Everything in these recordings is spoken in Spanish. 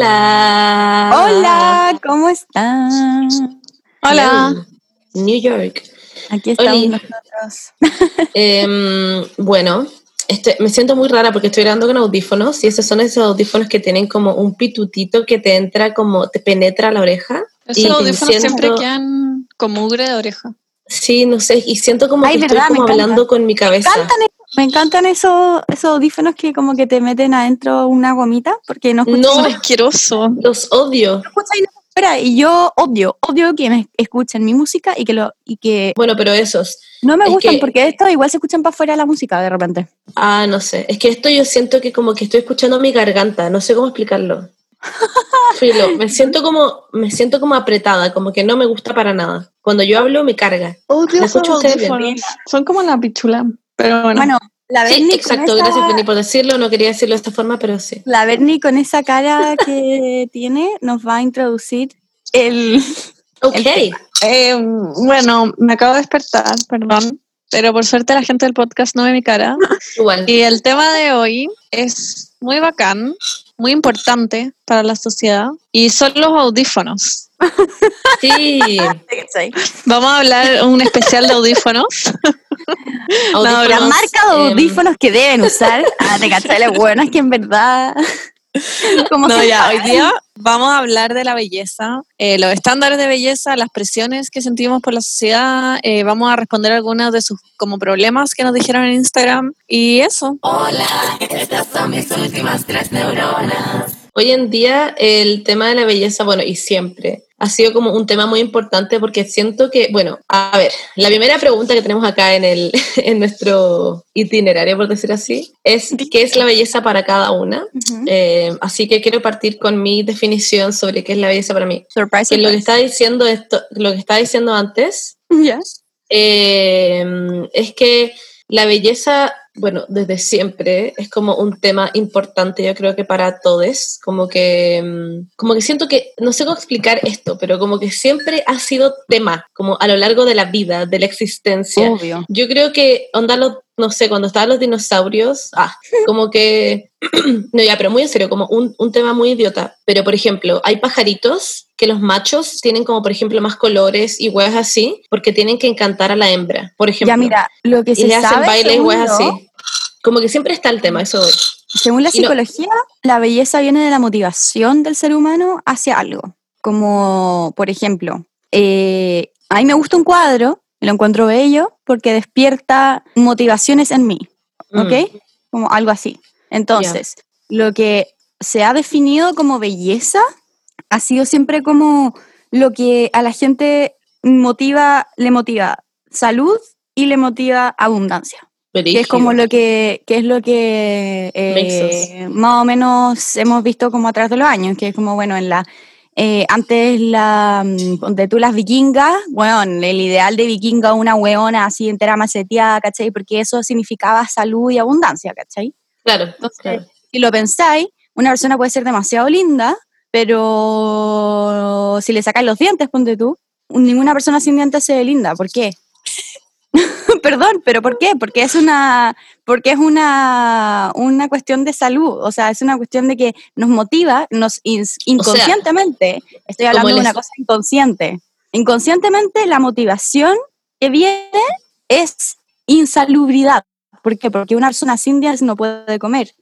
Hola. Hola, ¿cómo están? Hola. New York. Aquí estamos nosotros. Em, bueno, este, me siento muy rara porque estoy grabando con audífonos y esos son esos audífonos que tienen como un pitutito que te entra como, te penetra la oreja. Esos audífonos siempre quedan como mugre de oreja. Sí, no sé, y siento como que estoy como hablando con mi cabeza. Me encantan, esos, esos audífonos que como que te meten adentro una gomita porque no escuchas. No, asqueroso. Los odio. y yo odio, odio que me escuchen mi música y que lo y que Bueno, pero esos no me gustan porque esto igual se escuchan para afuera la música de repente. Ah, no sé. Es que esto yo siento que como que estoy escuchando mi garganta, no sé cómo explicarlo. Filo, me siento como me siento como apretada, como que no me gusta para nada. Cuando yo hablo me carga. Odio Son como la pichula. Pero bueno. la Bernie exacto, gracias Bernie por decirlo, no quería decirlo de esta forma, pero sí. La Bernie con esa cara que tiene nos va a introducir el... Ok. Eh, bueno, me acabo de despertar, perdón, pero por suerte la gente del podcast no ve mi cara. Y el tema de hoy es muy bacán, muy importante para la sociedad y son los audífonos. Sí. Vamos a hablar un especial de audífonos. la marca de em, audífonos que deben usar. Ah, te cachai, bueno, es que en verdad. no, ya, hoy día vamos a hablar de la belleza, eh, los estándares de belleza, las presiones que sentimos por la sociedad. Eh, vamos a responder algunos de sus como problemas que nos dijeron en Instagram y eso. Hola, estas son mis últimas tres neuronas. Hoy en día el tema de la belleza, bueno, y siempre, ha sido como un tema muy importante porque siento que, bueno, a ver, la primera pregunta que tenemos acá en, el, en nuestro itinerario, por decir así, es qué es la belleza para cada una. Eh, así que quiero partir con mi definición sobre qué es la belleza para mí. Surprise, lo que estaba diciendo esto, lo que estaba diciendo antes, yes. Eh, es que la belleza bueno, desde siempre es como un tema importante, yo creo que para todos, como que, mm, como que siento que, no sé cómo explicar esto, pero como que siempre ha sido tema, como a lo largo de la vida, de la existencia. Obvio. Yo creo que, onda, no sé, cuando estaban los dinosaurios, ah, como que, no ya, pero muy en serio, como un, un tema muy idiota, pero por ejemplo, hay pajaritos que los machos tienen como, por ejemplo, más colores y huevas así, porque tienen que encantar a la hembra, por ejemplo. Ya mira, lo que se y le hacen bailes y huevas así. Como que siempre está el tema, eso. Según la psicología, la belleza viene de la motivación del ser humano hacia algo. Como, por ejemplo, eh, a mí me gusta un cuadro, lo encuentro bello porque despierta motivaciones en mí, ¿ok? Mm. Como algo así. Entonces, lo que se ha definido como belleza ha sido siempre como lo que a la gente motiva, le motiva salud y le motiva abundancia. Que es como lo que, es lo que eh, más o menos hemos visto como a través de los años, que es como, bueno, en la eh, antes la donde tú las vikingas, bueno, el ideal de vikinga una weona así entera maceteada, ¿cachai? Porque eso significaba salud y abundancia, ¿cachai? Claro, Entonces, si lo pensáis, una persona puede ser demasiado linda, pero si le sacas los dientes, ponte tú, ninguna persona sin dientes se ve linda. ¿Por qué? Perdón, pero ¿por qué? Porque es una, porque es una, una cuestión de salud, o sea, es una cuestión de que nos motiva, nos inconscientemente, estoy hablando de una cosa inconsciente, inconscientemente la motivación que viene es insalubridad. ¿Por qué? Porque una persona sin dientes no puede comer.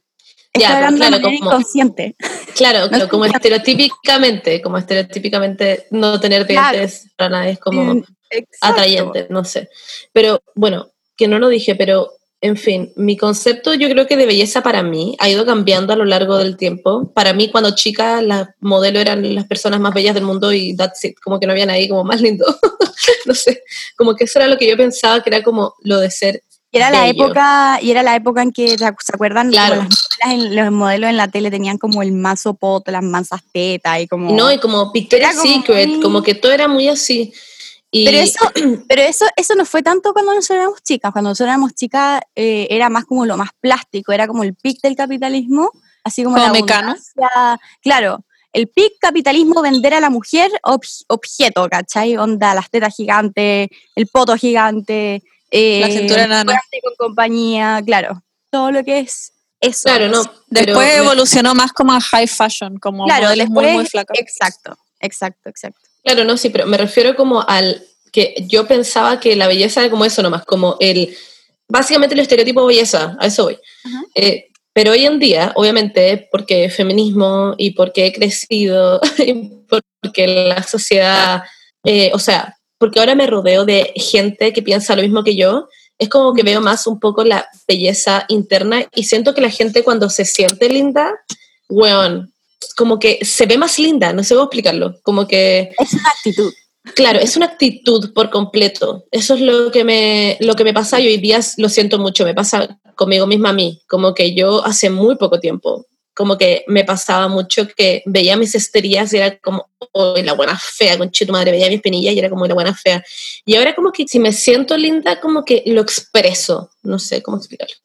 Estoy hablando de manera inconsciente. Claro, como estereotípicamente, como estereotípicamente no tener dientes para nada es como mm, atrayente, no sé. Pero bueno, que no lo dije, pero en fin, mi concepto yo creo que de belleza para mí ha ido cambiando a lo largo del tiempo. Para mí cuando chica las modelos eran las personas más bellas del mundo y that's it, como que no había nadie como más lindo. no sé, como que eso era lo que yo pensaba que era como lo de ser y era la época, y era la época en que, ¿se acuerdan? Las los modelos en la tele tenían como el mazo poto, las mansas tetas y como. No, y como Victoria's Secret, como que todo era muy así. Pero, eso, pero eso, eso no fue tanto cuando nosotros éramos chicas. Cuando nosotros éramos chicas eh, era más como lo más plástico, era como el pic del capitalismo, así como, como mecano. Claro, el pic capitalismo vender a la mujer objeto, ¿cachai? Onda, las tetas gigantes, el poto gigante, eh, la cintura nana. con compañía, claro. Todo lo que es Eso. Claro, no. Después evolucionó más como a high fashion, como claro, modelos muy, muy flacos. Exacto, exacto, exacto. Claro, no, sí, pero me refiero como al que yo pensaba que la belleza era como eso nomás, como el, básicamente el estereotipo de belleza, a eso voy. Eh, pero hoy en día, obviamente, porque feminismo y porque he crecido, y porque la sociedad, eh, o sea, porque ahora me rodeo de gente que piensa lo mismo que yo, es como que veo más un poco la belleza interna y siento que la gente cuando se siente linda, weón, como que se ve más linda, no sé cómo explicarlo, como que... Es una actitud. Claro, es una actitud por completo. Eso es lo que me, lo que me pasa y hoy día lo siento mucho, me pasa conmigo misma a mí, como que yo hace muy poco tiempo, como que me pasaba mucho que veía mis esterías y era como, oh, la buena fea, con tu madre, veía mis penillas y era como la buena fea. Y ahora como que si me siento linda, como que lo expreso, no sé cómo explicarlo.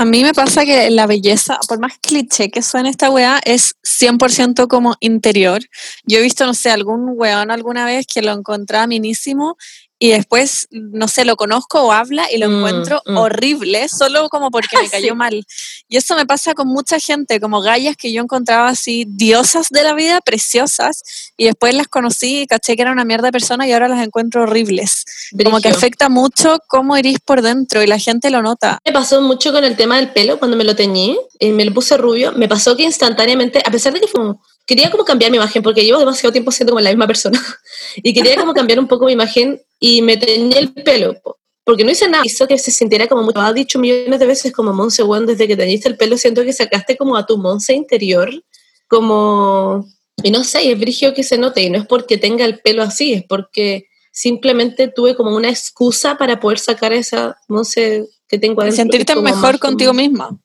A mí me pasa que la belleza, por más cliché que suene esta weá, es 100% como interior. Yo he visto, no sé, algún weón alguna vez que lo encontraba minísimo y después, no sé, lo conozco o habla y lo mm, encuentro mm. horrible, solo como porque me cayó mal. Y eso me pasa con mucha gente, como gallas que yo encontraba así, diosas de la vida, preciosas, y después las conocí y caché que era una mierda de persona y ahora las encuentro horribles. Como que afecta mucho cómo irís por dentro y la gente lo nota. Me pasó mucho con el tema del pelo cuando me lo teñí y me lo puse rubio, me pasó que instantáneamente, a pesar de que fue quería como cambiar mi imagen porque llevo demasiado tiempo siendo como la misma persona y quería como cambiar un poco mi imagen y me teñí el pelo porque no hice nada, hizo que se sintiera como mucho, ha dicho millones de veces como Monse, bueno, desde que teñiste el pelo siento que sacaste como a tu Monse interior, como, y no sé, es brigio que se note, y no es porque tenga el pelo así, es porque simplemente tuve como una excusa para poder sacar esa Monse que tengo adentro. Sentirte mejor contigo misma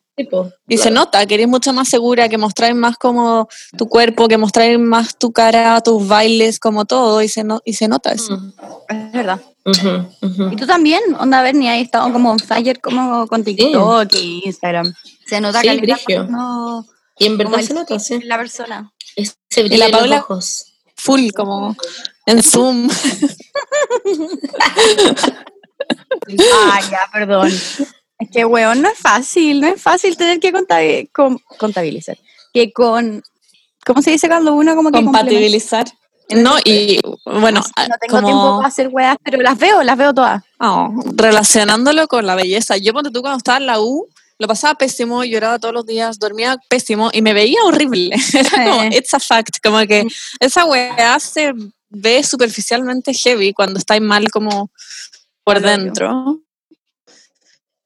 y se nota que eres mucho más segura, que mostráis más como tu cuerpo, que mostráis más tu cara, tus bailes, como todo, y se, no, y se nota eso. Es verdad. Y tú también, onda, ver, ni ahí estado como on fire como con TikTok y Instagram. Se nota que no, Y en verdad se nota, sí. La persona. se brilla la los ojos. Full, como en Zoom. ah, ya, perdón. Que, weón, no es fácil, no es fácil tener que contabilizar. Que con, ¿cómo se dice cuando uno como que compatibilizar? No, y bueno, no tengo tiempo para hacer weas, pero las veo, las veo todas. Oh, relacionándolo con la belleza. Yo cuando tú cuando estaba en la U, lo pasaba pésimo, lloraba todos los días, dormía pésimo y me veía horrible. Era como, it's a fact, como que esa wea se ve superficialmente heavy cuando estáis mal como por dentro.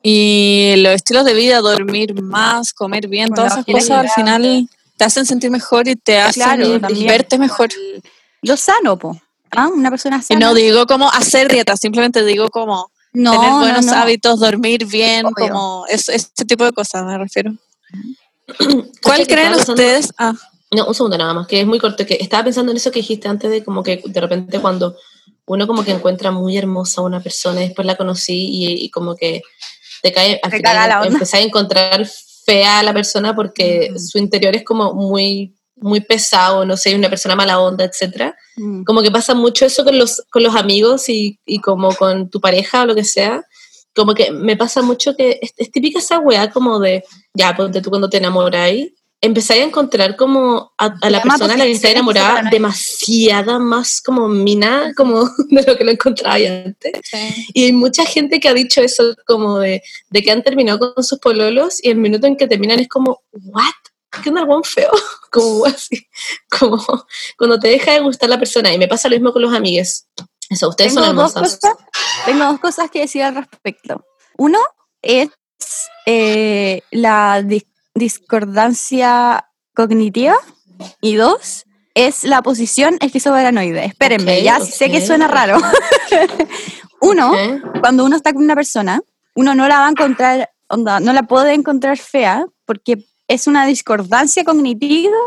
Y los estilos de vida, dormir más, comer bien, todas esas cosas al final te hacen sentir mejor y te hacen verte mejor. Lo sano, po. ¿Ah? Una persona sana. Y no digo como hacer dieta, simplemente digo como tener buenos hábitos, dormir bien, como ese tipo de cosas me refiero. ¿Cuál creen ustedes? Ah. No, un segundo nada más, que es muy corto. Que estaba pensando en eso que dijiste antes de como que de repente cuando uno como que encuentra muy hermosa a una persona, y después la conocí y como que te cae, al final empezás a encontrar fea a la persona porque su interior es como muy muy pesado, no sé, una persona mala onda, etcétera. Mm. Como que pasa mucho eso con los, con los amigos y, y, como con tu pareja o lo que sea. Como que me pasa mucho que es, es típica esa weá como de, ya, ponte tú cuando te enamoráis empezáis a encontrar como a, la persona a la que está enamorada demasiada más como mina como de lo que lo encontraba antes. Y hay mucha gente que ha dicho eso como de, de, que han terminado con sus pololos y el minuto en que terminan es como, ¿what? ¿Qué onda algún feo? Como así, como cuando te deja de gustar la persona. Y me pasa lo mismo con los amigues. Eso, ustedes son hermosos. tengo dos cosas que decir al respecto. Uno es eh, la discordancia cognitiva y dos es la posición esquizoparanoide. Espérenme, ya sé que suena raro. uno, cuando uno está con una persona, uno no la va a encontrar, onda, no la puede encontrar fea porque es una discordancia cognitiva,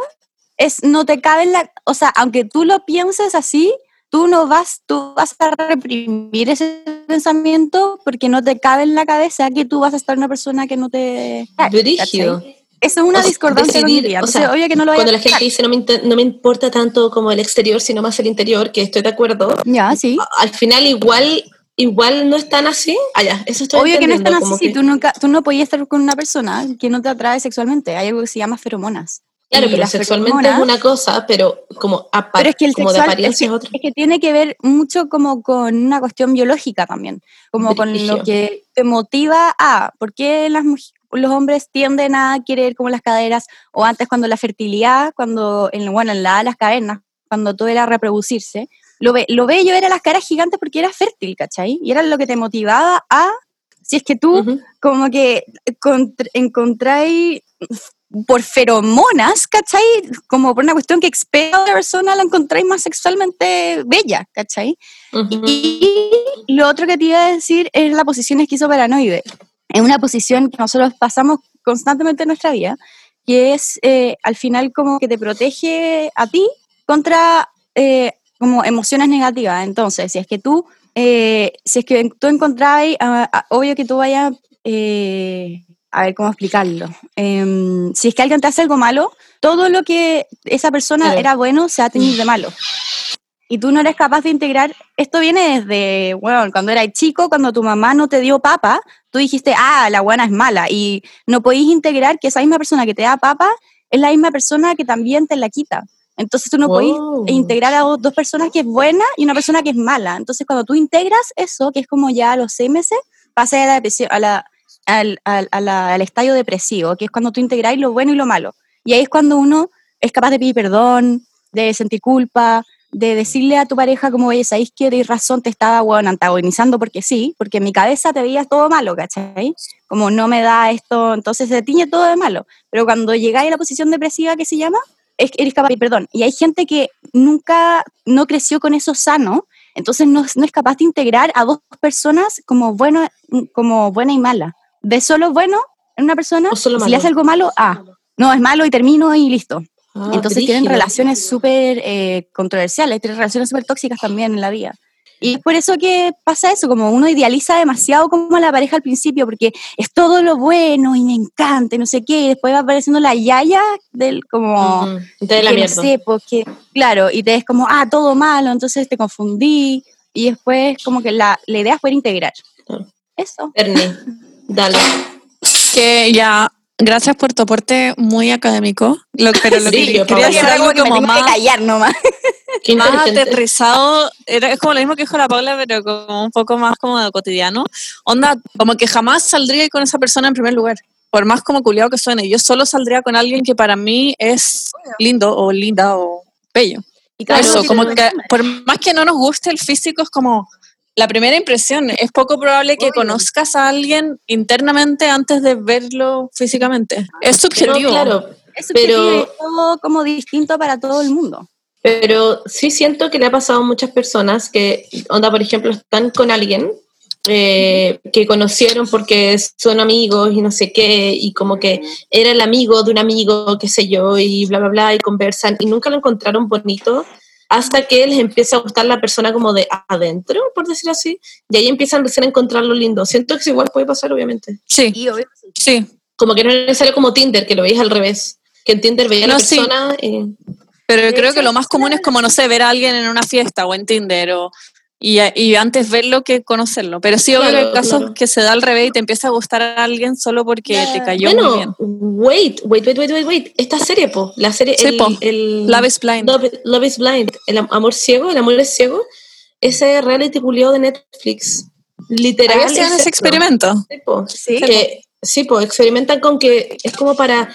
es no te cabe en la, o sea, aunque tú lo pienses así, tú no vas, tú vas a reprimir ese pensamiento porque no te cabe en la cabeza que tú vas a estar una persona que no te... Brígido. Eso es una discordancia decidir, o sea, obvio que no lo Cuando la gente dice no me, no me importa tanto como el exterior, sino más el interior, que estoy de acuerdo. Ya, sí. Al final igual igual no están así. Ah, ya, eso estoy Obvio que no están así, si tú, nunca, tú no podías estar con una persona que no te atrae sexualmente. Hay algo que se llama feromonas. Claro, pero sexualmente es una cosa, pero como aparte, es que el como sexual, es, que, es, que tiene que ver mucho como con una cuestión biológica también, como con lo que te motiva a, ¿por qué las, los hombres tienden a querer como las caderas, o antes cuando la fertilidad, cuando, en, bueno, en la de las cavernas, cuando todo era reproducirse, lo, lo bello era las caras gigantes porque era fértil, ¿cachai? Y era lo que te motivaba a, si es que tú como que encontráis por feromonas, ¿cachai? Como por una cuestión que expega a la persona, la encontráis más sexualmente bella, ¿cachai? Y lo otro que te iba a decir es la posición esquizoparanoide. Es una posición que nosotros pasamos constantemente en nuestra vida, que es eh, al final como que te protege a ti contra eh, como emociones negativas. Entonces, si es que tú, eh, si es que tú encontráis, ah, ah, obvio que tú vayas a ver cómo explicarlo. Em, si es que alguien te hace algo malo, todo lo que esa persona era bueno se va a tener de malo. Y tú no eres capaz de integrar, esto viene desde, bueno, cuando eras chico, cuando tu mamá no te dio papa, tú dijiste, ah, la buena es mala. Y no podéis integrar que esa misma persona que te da papa es la misma persona que también te la quita. Entonces tú no podéis integrar a dos personas que es buena y una persona que es mala. Entonces cuando tú integras eso, que es como ya a los seis meses, pasa a la, a la al, al, al, estadio depresivo, que es cuando tú integráis lo bueno y lo malo. Y ahí es cuando uno es capaz de pedir perdón, de sentir culpa, de decirle a tu pareja como, oye, ¿sabéis que de razón te estaba, bueno, antagonizando porque sí? Porque en mi cabeza te veías todo malo, ¿cachai? Como no me da esto, entonces se tiñe todo de malo. Pero cuando llegáis a la posición depresiva que se llama, es, eres capaz perdón. Y hay gente que nunca, no creció con eso sano, entonces no, no es capaz de integrar a dos personas como, bueno, como buena y mala de solo bueno en una persona, si le hace algo malo, ah, no, es malo y termino y listo. Ah, Entonces tienen relaciones súper eh, controversiales, tienen relaciones súper tóxicas también en la vida. Y es por eso que pasa eso, como uno idealiza demasiado como a la pareja al principio, porque es todo lo bueno y me encanta, no sé qué, y después va apareciendo la yaya del como, de la sé, porque, claro, y te es como, ah, todo malo, entonces te confundí, y después como que la, la idea es poder integrar. Eso. Ernie. Dale. Que ya, gracias por tu aporte muy académico. Lo, pero lo que quería decir algo como más. callar nomás. más aterrizado, era, es como lo mismo que dijo la Paula, pero como un poco más como de cotidiano. Onda, como que jamás saldría con esa persona en primer lugar. Por más como culiado que suene, yo solo saldría con alguien que para mí es lindo o linda o bello. Y claro, Eso, como que por más que no nos guste el físico, es como, la primera impresión. Es poco probable que conozcas a alguien internamente antes de verlo físicamente. Es subjetivo. claro, es subjetivo pero, como distinto para todo el mundo. Pero sí siento que le ha pasado a muchas personas que, onda, por ejemplo, están con alguien eh, que conocieron porque son amigos y no sé qué, y como que era el amigo de un amigo, qué sé yo, y bla, bla, bla, y conversan, y nunca lo encontraron bonito hasta que les empieza a gustar la persona como de adentro, por decir así, y ahí empiezan recién a encontrar lo lindo. Siento que igual puede pasar, obviamente. Sí, sí. Como que no es necesario como Tinder, que lo veis al revés, que en Tinder veía a la persona... Pero creo que lo más común es como, no sé, ver a alguien en una fiesta o en Tinder o y, y, antes verlo que conocerlo. Pero sí, obvio, hay casos que se da al revés y te empieza a gustar a alguien solo porque te cayó bueno, muy bien. Wait, wait, wait, wait, wait, wait. Esta serie, po, la serie, sí, el, el, Love is Blind. Love, is Blind, el amor ciego, el amor es ciego, ese reality culiado de Netflix. Literal. hacían ese experimento? Sí, po, sí, que, sí, po, experimentan con que es como para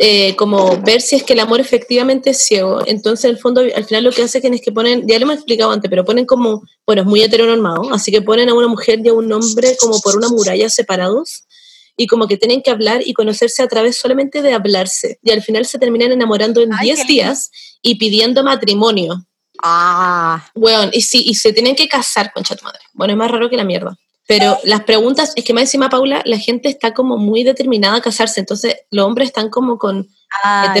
eh, como ver si es que el amor efectivamente es ciego. Entonces, en el fondo, al final lo que hace es que ponen, ya lo hemos explicado antes, pero ponen como, bueno, es muy heteronormado, así que ponen a una mujer y a un hombre como por una muralla separados y como que tienen que hablar y conocerse a través solamente de hablarse. Y al final se terminan enamorando en 10 días y pidiendo matrimonio. Ah. Bueno, y, sí, y se tienen que casar, con chat madre. Bueno, es más raro que la mierda. Pero las preguntas, es que más encima, Paula, la gente está como muy determinada a casarse, entonces los hombres están como con, ah,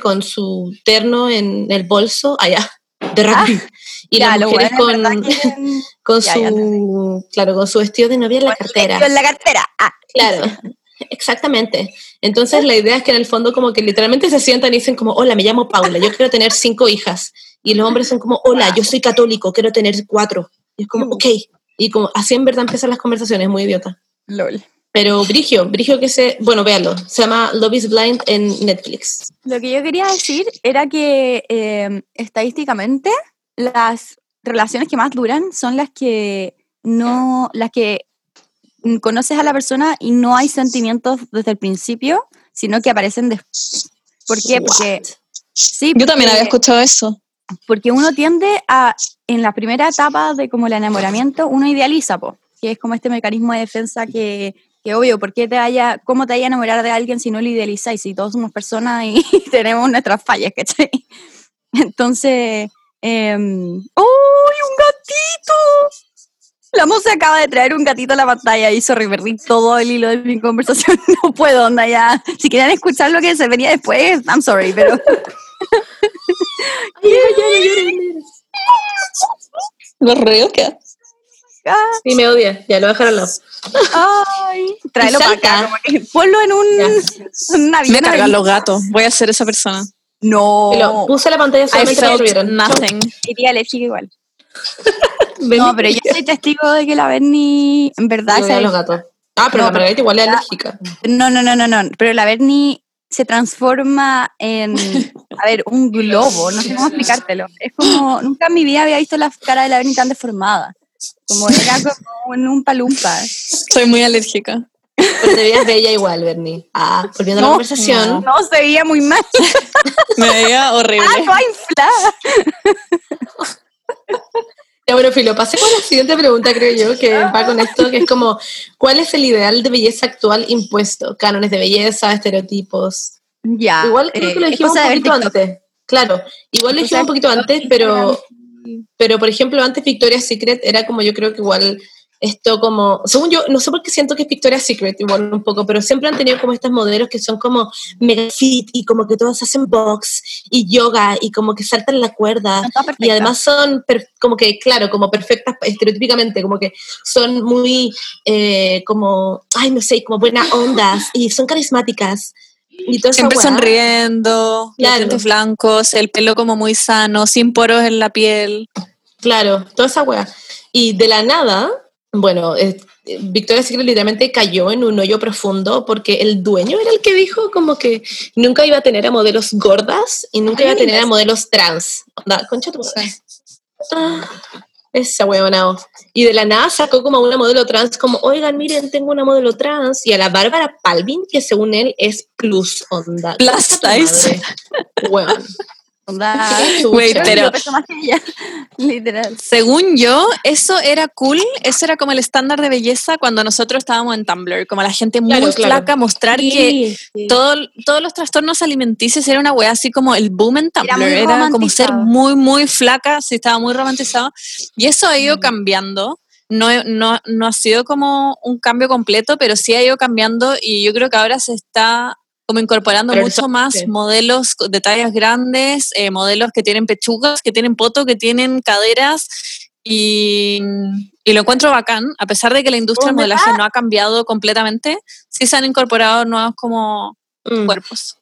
con su terno en el bolso, allá, de ah, rugby. y las mujeres con, con su, claro, con su vestido de novia en la cartera. En la cartera, ah. Claro, exactamente. Entonces la idea es que en el fondo como que literalmente se sientan y dicen como, hola, me llamo Paula, yo quiero tener cinco hijas. Y los hombres son como, hola, yo soy católico, quiero tener cuatro. Y es como, ok, Y como así en verdad empiezan las conversaciones, muy idiota. LOL. Pero Brigio, Brigio que se, bueno, véalo, se llama Love is Blind en Netflix. Lo que yo quería decir era que eh, estadísticamente las relaciones que más duran son las que no, las que conoces a la persona y no hay sentimientos desde el principio, sino que aparecen después. ¿Por qué? Porque sí, yo también había escuchado eso. Porque uno tiende a, en la primera etapa de como el enamoramiento, uno idealiza, po, que es como este mecanismo de defensa que, que obvio, ¿por qué te haya, ¿cómo te vaya a enamorar de alguien si no lo idealizáis? Si todos somos personas y tenemos nuestras fallas, ¿cachai? Entonces, eh, ¡Uy, un gatito! La música acaba de traer un gatito a la pantalla y sorry, perdí todo el hilo de mi conversación. No puedo, onda ya. Si quieren escuchar lo que se venía después, I'm sorry, pero. ¿Los reos qué? Sí, me odia. Ya lo voy a dejar al lado. Ay, tráelo para acá. ponlo en un. Una Voy a cargar los gatos. Voy a ser esa persona. No. puse la pantalla solamente para que Nothing. Iría alérgica igual. no, pero yo soy testigo de que la Bernie, en verdad. Se los gatos. Ah, pero la Margarita igual es alérgica. No, no, no, no, no. Pero la Bernie se transforma en, a ver, un globo. No sé cómo explicártelo. Es como, nunca en mi vida había visto la cara de la Bernie tan deformada. Como era como en un palumpa. Soy muy alérgica. Pero te veías bella igual, Bernie. Ah, volviendo a la conversación. No, se veía muy mal. Me veía horrible. Ah, inflada. Ya, bueno, Filo, pasemos a la siguiente pregunta, creo yo, que va con esto, que es como, ¿cuál es el ideal de belleza actual impuesto? Cánones de belleza, estereotipos. Ya. Igual creo que lo eh, dijimos un poquito antes. Claro, igual lo dijimos un poquito antes, pero, pero por ejemplo, antes Victoria's Secret era como yo creo que igual esto como, según yo, no sé por qué siento que es Victoria's Secret igual un poco, pero siempre han tenido como estos modelos que son como mega fit y como que todos hacen box y yoga y como que saltan la cuerda y además son como que, claro, como perfectas estereotípicamente, como que son muy eh, como, ay, no sé, como buenas ondas y son carismáticas. Y Siempre sonriendo, claro. los blancos, el pelo como muy sano, sin poros en la piel. Claro, toda esa weá. Y de la nada, bueno, eh, Victoria's Secret literalmente cayó en un hoyo profundo porque el dueño era el que dijo como que nunca iba a tener a modelos gordas y nunca iba a tener a modelos trans. concha tu ah, esa huevonao. Y de la nada sacó como una modelo trans, como, oigan, miren, tengo una modelo trans. Y a la Bárbara Palvin, que según él es plus onda. Plus size. Bueno. Wait, pero literal. Según yo, eso era cool, eso era como el estándar de belleza cuando nosotros estábamos en Tumblr, como la gente muy flaca, mostrar que Todo, todos los trastornos alimenticios era una wea así como el boom en Tumblr, era, como ser muy, muy flaca, sí, estaba muy romantizado. Y eso ha ido cambiando. No, no, no ha sido como un cambio completo, pero sí ha ido cambiando y yo creo que ahora se está como incorporando mucho más modelos de tallas grandes, eh, modelos que tienen pechugas, que tienen poto, que tienen caderas y, lo encuentro bacán, a pesar de que la industria del modelaje no ha cambiado completamente, sí se han incorporado nuevos como mm. cuerpos.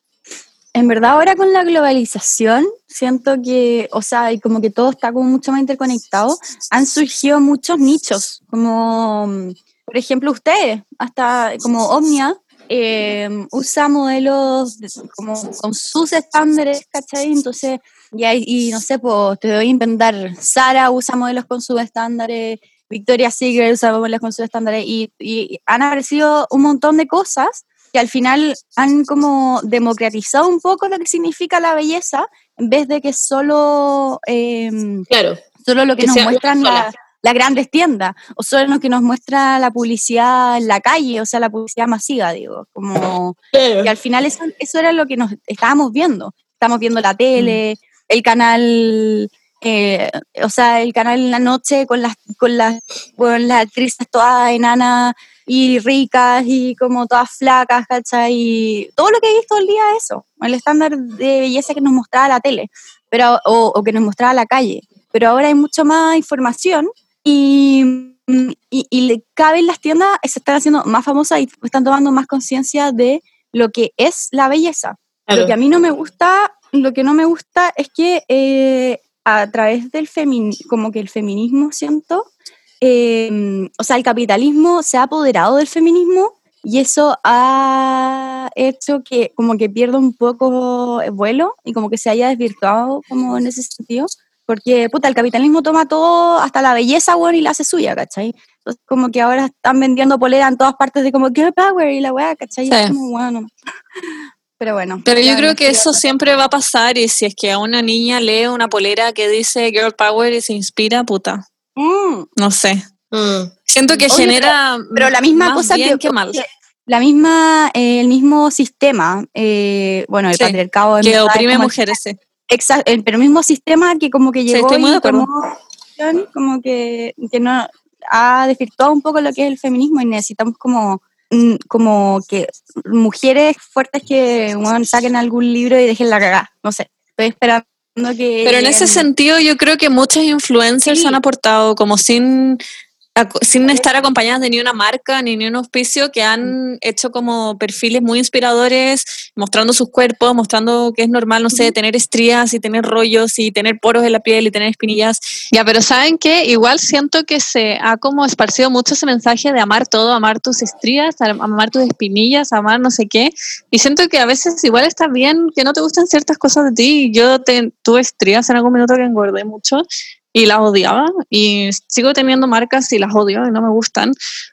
En verdad ahora con la globalización siento que, o sea, y como que todo está como mucho más interconectado, han surgido muchos nichos, como por ejemplo ustedes, hasta como Omnia, eh, usa modelos como con sus estándares, ¿cachai? Entonces, y, y no sé, pues te voy a inventar, Sara usa modelos con sus estándares, Victoria Secret usa modelos con sus estándares, y, y han aparecido un montón de cosas que al final han como democratizado un poco lo que significa la belleza, en vez de que solo, eh, claro, solo lo que, nos muestran la, las grandes tiendas, o solo lo que nos muestra la publicidad en la calle, o sea, la publicidad masiva, digo, como y al final eso, eso era lo que nos estábamos viendo, estábamos viendo la tele, mm. el canal, eh, o sea, el canal en la noche con las, con las, con las actrices todas enanas y ricas y como todas flacas, ¿cachai? Y todo lo que he visto el día eso, el estándar de belleza que nos mostraba la tele, pero, o, o que nos mostraba la calle. Pero ahora hay mucho más información y, y, y cada vez las tiendas se están haciendo más famosas y están tomando más conciencia de lo que es la belleza. Lo que a mí no me gusta, lo que no me gusta es que eh, a través del feminismo, como que el feminismo siento, em, o sea, el capitalismo se ha apoderado del feminismo y eso ha hecho que como que pierda un poco el vuelo y como que se haya desvirtuado como en ese sentido. Porque, puta, el capitalismo toma todo, hasta la belleza, bueno, y la hace suya, ¿cachai? Entonces, como que ahora están vendiendo polera en todas partes de como girl power y la weá, ¿cachai? Es como, bueno. Pero bueno. Pero yo creo que eso siempre va a pasar y si es que a una niña lee una polera que dice girl power y se inspira, puta. Mm. No sé. Mm. Siento que genera. Pero, la misma cosa que, que, mal. la misma, eh, el mismo sistema, eh, bueno, el patriarcado. Que oprime mujeres, sí. Exacto, pero el mismo sistema que como que llegó y como que, que no ha desvirtuado un poco lo que es el feminismo y necesitamos como mm, como que mujeres fuertes que saquen algún libro y dejen la cagada, no sé, estoy esperando que... Pero en ese sentido yo creo que muchas influencers han aportado como sin sin estar acompañadas de ni una marca ni ni un auspicio, que han hecho como perfiles muy inspiradores, mostrando sus cuerpos, mostrando que es normal, no sé, tener estrías y tener rollos y tener poros en la piel y tener espinillas. Ya, pero ¿saben qué? Igual siento que se ha como esparcido mucho ese mensaje de amar todo, amar tus estrías, amar tus espinillas, amar no sé qué. Y siento que a veces igual está bien que no te gusten ciertas cosas de ti. Yo tuve estrías en algún minuto que engordé mucho y las odiaba y sigo teniendo marcas y las odio y no me gustan.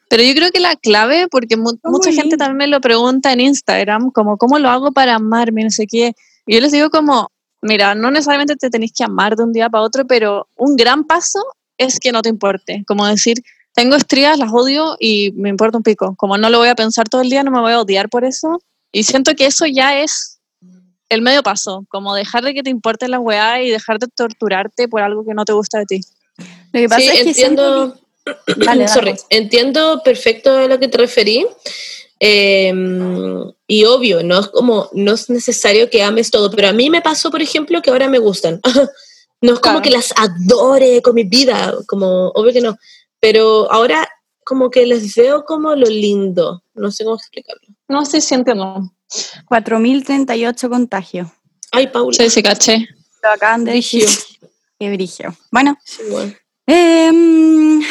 Pero yo creo que la clave, porque mucha gente también me lo pregunta en Instagram, como cómo lo hago para amarme, no sé qué. Y yo les digo como, mira, no necesariamente te tenéis que amar de un día para otro, pero un gran paso es que no te importe. Como decir, tengo estrías, las odio y me importa un pico. Como no lo voy a pensar todo el día, no me voy a odiar por eso. Y siento que eso ya es el medio paso, como dejar de que te importe la weá y dejar de torturarte por algo que no te gusta de ti. Lo que pasa sí, es que entiendo, Sorry, entiendo perfecto a lo que te referí. Em, y obvio, no es como, no es necesario que ames todo, pero a mí me pasó, por ejemplo, que ahora me gustan. no es como que las adore con mi vida, como, obvio que no, pero ahora como que les veo como lo lindo, no sé cómo explicarlo. No sé si entiendo. 4.038 contagios. Ay, Paula. Sí, sí, caché. Lo acaban de decir. Qué brigio. Bueno. Sí, bueno. Em,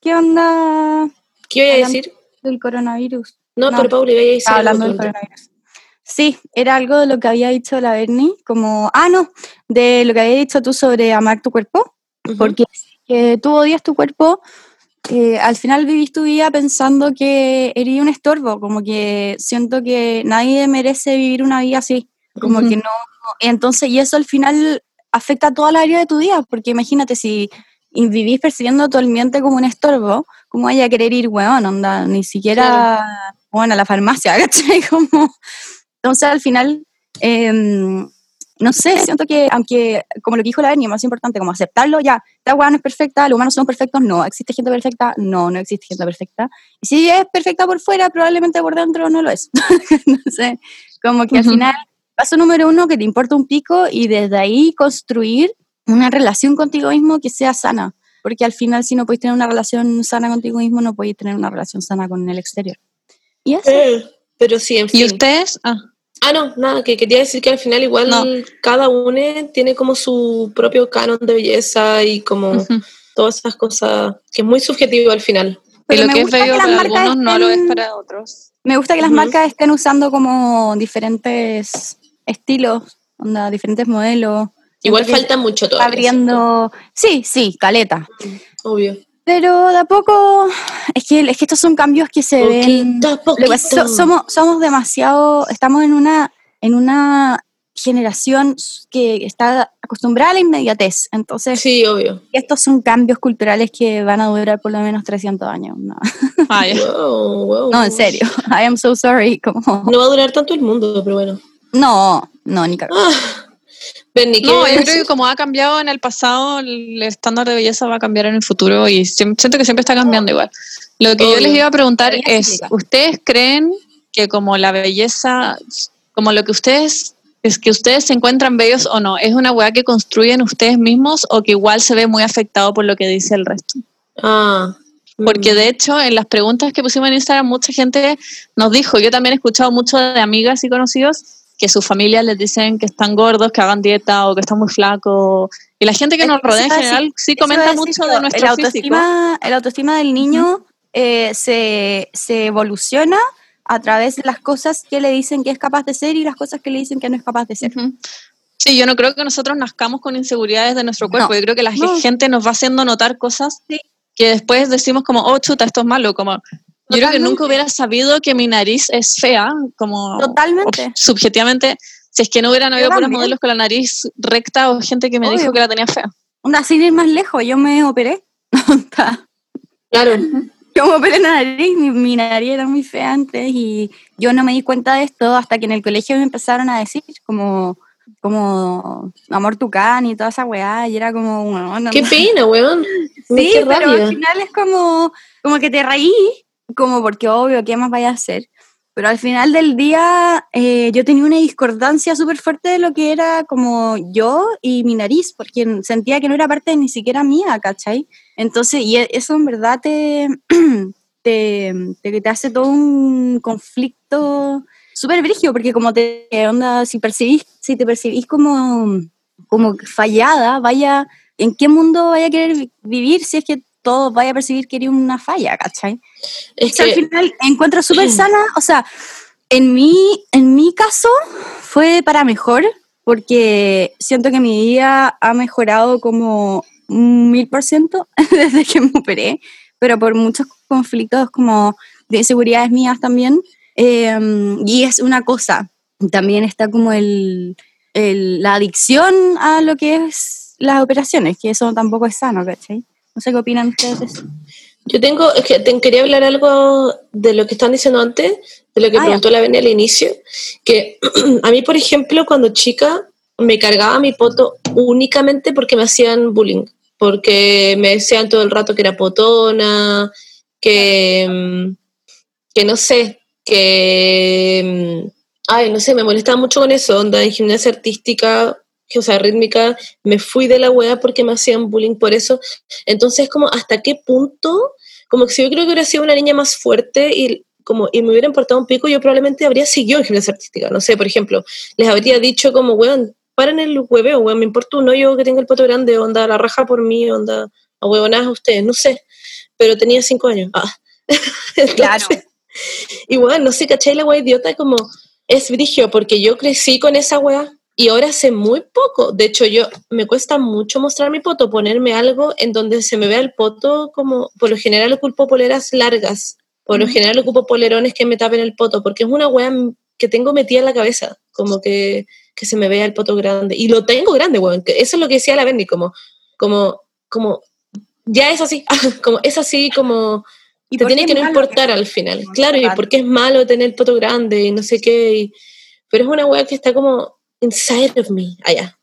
¿Qué onda? ¿Qué iba a decir? Del coronavirus. No, pero Paula iba a decir. Hablando del coronavirus. Sí, era algo de lo que había dicho la Bernie, como, ah, no, de lo que había dicho tú sobre amar tu cuerpo, porque que tú odias tu cuerpo, al final vivís tu vida pensando que eres un estorbo, como que siento que nadie merece vivir una vida así, como que no, entonces, y eso al final afecta a toda la área de tu vida, porque imagínate si vivís percibiendo tu ambiente como un estorbo, ¿cómo vaya a querer ir, weón? Onda, ni siquiera, bueno, a la farmacia, ¿cachai? Como, entonces al final, eh, no sé, siento que, aunque, como lo que dijo la Bernie, más importante, como aceptarlo, ya, esta weá no es perfecta, los humanos son perfectos, no, existe gente perfecta, no, no existe gente perfecta. Y si es perfecta por fuera, probablemente por dentro no lo es. no sé, como que al final, paso número uno, que te importa un pico y desde ahí construir una relación contigo mismo que sea sana. Porque al final, si no podéis tener una relación sana contigo mismo, no podéis tener una relación sana con el exterior. Y eso. Eh, pero sí, en fin. ¿Y ustedes? Ah. Ah, no, nada, que quería decir que al final igual cada uno tiene como su propio canon de belleza y como todas esas cosas, que es muy subjetivo al final. Pero lo que es bello para algunos no lo es para otros. Me gusta que las marcas estén usando como diferentes estilos, onda, diferentes modelos. Igual falta mucho todo. Abriendo, sí, sí, caleta. Obvio. Pero de a poco, es que, es que estos son cambios que se ven. somos, somos demasiado, estamos en una, en una generación que está acostumbrada a la inmediatez. Entonces, sí, obvio. estos son cambios culturales que van a durar por lo menos 300 años. No, no en serio. I am so sorry. No va a durar tanto el mundo, pero bueno. No, no, ni cagado. Ah no, yo creo que como ha cambiado en el pasado, el estándar de belleza va a cambiar en el futuro y siento que siempre está cambiando igual. Lo que yo les iba a preguntar es, ¿ustedes creen que como la belleza, como lo que ustedes, es que ustedes se encuentran bellos o no, es una weá que construyen ustedes mismos o que igual se ve muy afectado por lo que dice el resto? Ah. Porque mm. de hecho, en las preguntas que pusimos en Instagram, mucha gente nos dijo, yo también he escuchado mucho de amigas y conocidos, que sus familias les dicen que están gordos, que hagan dieta o que están muy flacos. Y la gente que nos rodea en general sí comenta mucho de nuestro el autoestima, El autoestima del niño eh, se, se evoluciona a través de las cosas que le dicen que es capaz de ser y las cosas que le dicen que no es capaz de ser. Sí, yo no creo que nosotros nazcamos con inseguridades de nuestro cuerpo. yo creo que la gente nos va haciendo notar cosas que después decimos como, oh, chuta, esto es malo. Como, yo creo que nunca hubiera sabido que mi nariz es fea, como Totalmente. subjetivamente, si es que no hubieran habido buenos modelos con la nariz recta o gente que me dijo que la tenía fea. Así de ir más lejos, yo me operé. claro. Yo me operé la nariz, mi, nariz era muy fea antes y yo no me di cuenta de esto hasta que en el colegio me empezaron a decir como como amor tucán y toda esa weá, y era como, Qué pena, weón. sí, pero al final es como, como que te reí, como porque obvio, ¿qué más vaya a hacer? Pero al final del día eh, yo tenía una discordancia súper fuerte de lo que era como yo y mi nariz, porque sentía que no era parte ni siquiera mía, ¿cachai? Entonces, y e, eso en verdad te, te, te, te hace todo un conflicto súper brígido, porque como te onda, si percibís, si te percibís como, como fallada, vaya, ¿en qué mundo vaya a querer vivir si es que todos vaya a percibir que eres una falla, ¿cachai? Es que al final encuentro súper sana, o sea, en mi, en mi caso fue para mejor, porque siento que mi vida ha mejorado como un mil por ciento desde que me operé, pero por muchos conflictos como de inseguridades mías también, Em, y es una cosa, también está como el, la adicción a lo que es las operaciones, que eso tampoco es sano, ¿cachai? No sé qué opinan ustedes. Yo tengo, es que te quería hablar algo de lo que están diciendo antes, de lo que ah, preguntó la Beni al inicio, que a mí, por ejemplo, cuando chica me cargaba mi poto únicamente porque me hacían bullying, porque me decían todo el rato que era potona, que, mm, que no sé, que, mm, ay, no sé, me molestaba mucho con eso, onda en gimnasia artística, o sea, rítmica, me fui de la wea porque me hacían bullying por eso. Entonces, como, ¿hasta qué punto? Como que si yo creo que hubiera sido una niña más fuerte y como y me hubiera importado un pico, yo probablemente habría seguido en gimnasia artística. No sé, por ejemplo, les habría dicho como, weón, paren el hueveo, weón, me importa no yo que tenga el poto grande, onda, la raja por mí, onda, a huevonadas a ustedes, no sé. Pero tenía cinco años. Ah. claro. Igual, no sé, ¿cachai? La wea idiota como es brigio, porque yo crecí con esa wea y ahora hace muy poco. De hecho, yo me cuesta mucho mostrar mi poto, ponerme algo en donde se me vea el poto como, por lo general ocupo poleras largas, por lo general ocupo polerones que me tapen el poto, porque es una wea que tengo metida en la cabeza, como que, que se me vea el poto grande. Y lo tengo grande, weón. Eso es lo que decía la Bendy, como, como, como, ya es así, como, es así como y te tiene que no importar al final. Claro, y porque es malo tener el poto grande y no sé qué. pero es una weá que está como inside of me, allá.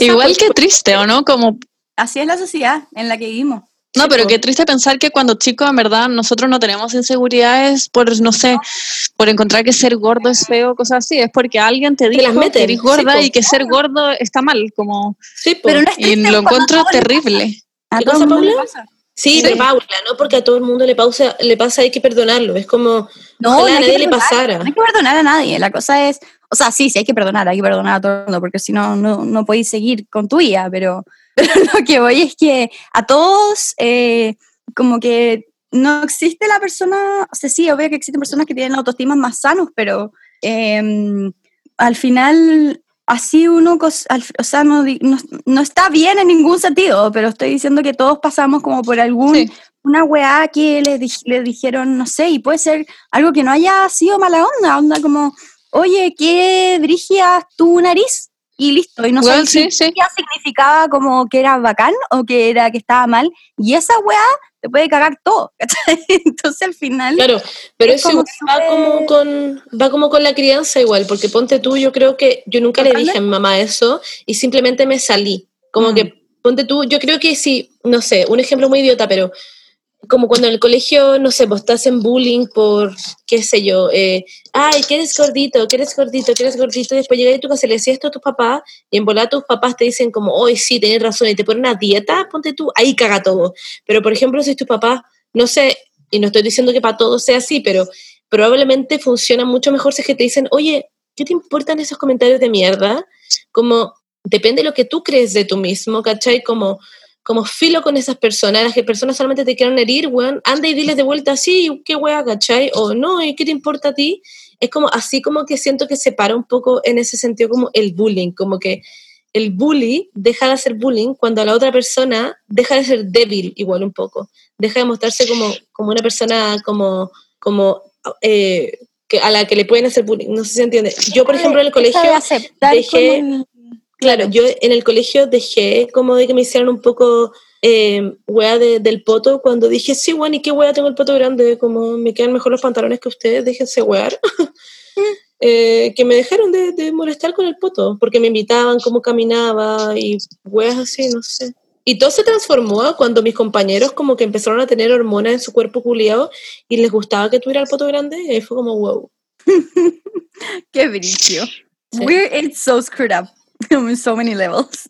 Igual que triste, ¿o no? Como... Así es la sociedad en la que vivimos. No, pero qué triste pensar que cuando chicos, en verdad, nosotros no tenemos inseguridades por, no sé, por encontrar que ser gordo es feo, cosas así. Es porque alguien te dijo que eres gorda y que ser gordo está mal, como... Sí, pero no y lo encuentro terrible. ¿A cosa, Pasa? Sí, de Paula, ¿no? Porque a todo el mundo le, pausa, le pasa, hay que perdonarlo. Es como, no, a nadie le pasara. No hay que perdonar a nadie. La cosa es, o sea, sí, sí hay que perdonar, hay que perdonar a todo el mundo, porque si no, no, no podéis seguir con tu vida, pero, lo que voy es que a todos, eh, como que no existe la persona, o sea, sí, obvio que existen personas que tienen autoestima más sanos, pero em, al final así uno, o sea, no, no, está bien en ningún sentido, pero estoy diciendo que todos pasamos como por algún, una weá que le, le dijeron, no sé, y puede ser algo que no haya sido mala onda, onda como, oye, ¿qué dirigías tu nariz? Y listo, y no sé si significaba como que era bacán o que era que estaba mal, y esa weá te puede cagar todo, Entonces al final... Claro, pero eso va, como con, va como con la crianza igual, porque ponte tú, yo creo que yo nunca le dije a mi mamá eso y simplemente me salí. Como que, mm. ponte tú, yo creo que sí, no sé, un ejemplo muy idiota, pero como cuando en el colegio, no sé, vos estás en bullying por, qué sé yo, eh, ay, que eres gordito, que eres gordito, que eres gordito, y después llegas a tu casa y le decís esto a tus papás, y en volar tus papás te dicen como, hoy sí, tenés razón, y te ponen una dieta, ponte tú, ahí caga todo. Pero, por ejemplo, si tus papás, no sé, y no estoy diciendo que para todos sea así, pero probablemente funciona mucho mejor si es que te dicen, oye, ¿qué te importan esos comentarios de mierda? Como, depende de lo que tú crees de tú mismo, ¿cachai? Como, como filo con esas personas, las que personas solamente te quieren herir, weón, anda y diles de vuelta, sí, qué weá, ¿cachai? O no, ¿y qué te importa a ti? Es como, así como que siento que separa un poco en ese sentido como el bullying, como que el bully deja de hacer bullying cuando la otra persona deja de ser débil igual un poco, deja de mostrarse como, como una persona como, como eh, que a la que le pueden hacer bullying, no sé si entiende. Yo, por ejemplo, en el colegio dejé, claro, yo en el colegio dejé como de que me hicieran un poco eh, wea del poto cuando dije, sí, bueno, ¿y qué wea tengo el poto grande? Como me quedan mejor los pantalones que ustedes, déjense wear. Eh, que me dejaron de, molestar con el poto, porque me invitaban cómo caminaba y weas así, no sé. Y todo se transformó cuando mis compañeros como que empezaron a tener hormonas en su cuerpo culiado y les gustaba que tuviera el poto grande, y fue como wow. Qué brillo. We're it's so screwed up on so many levels.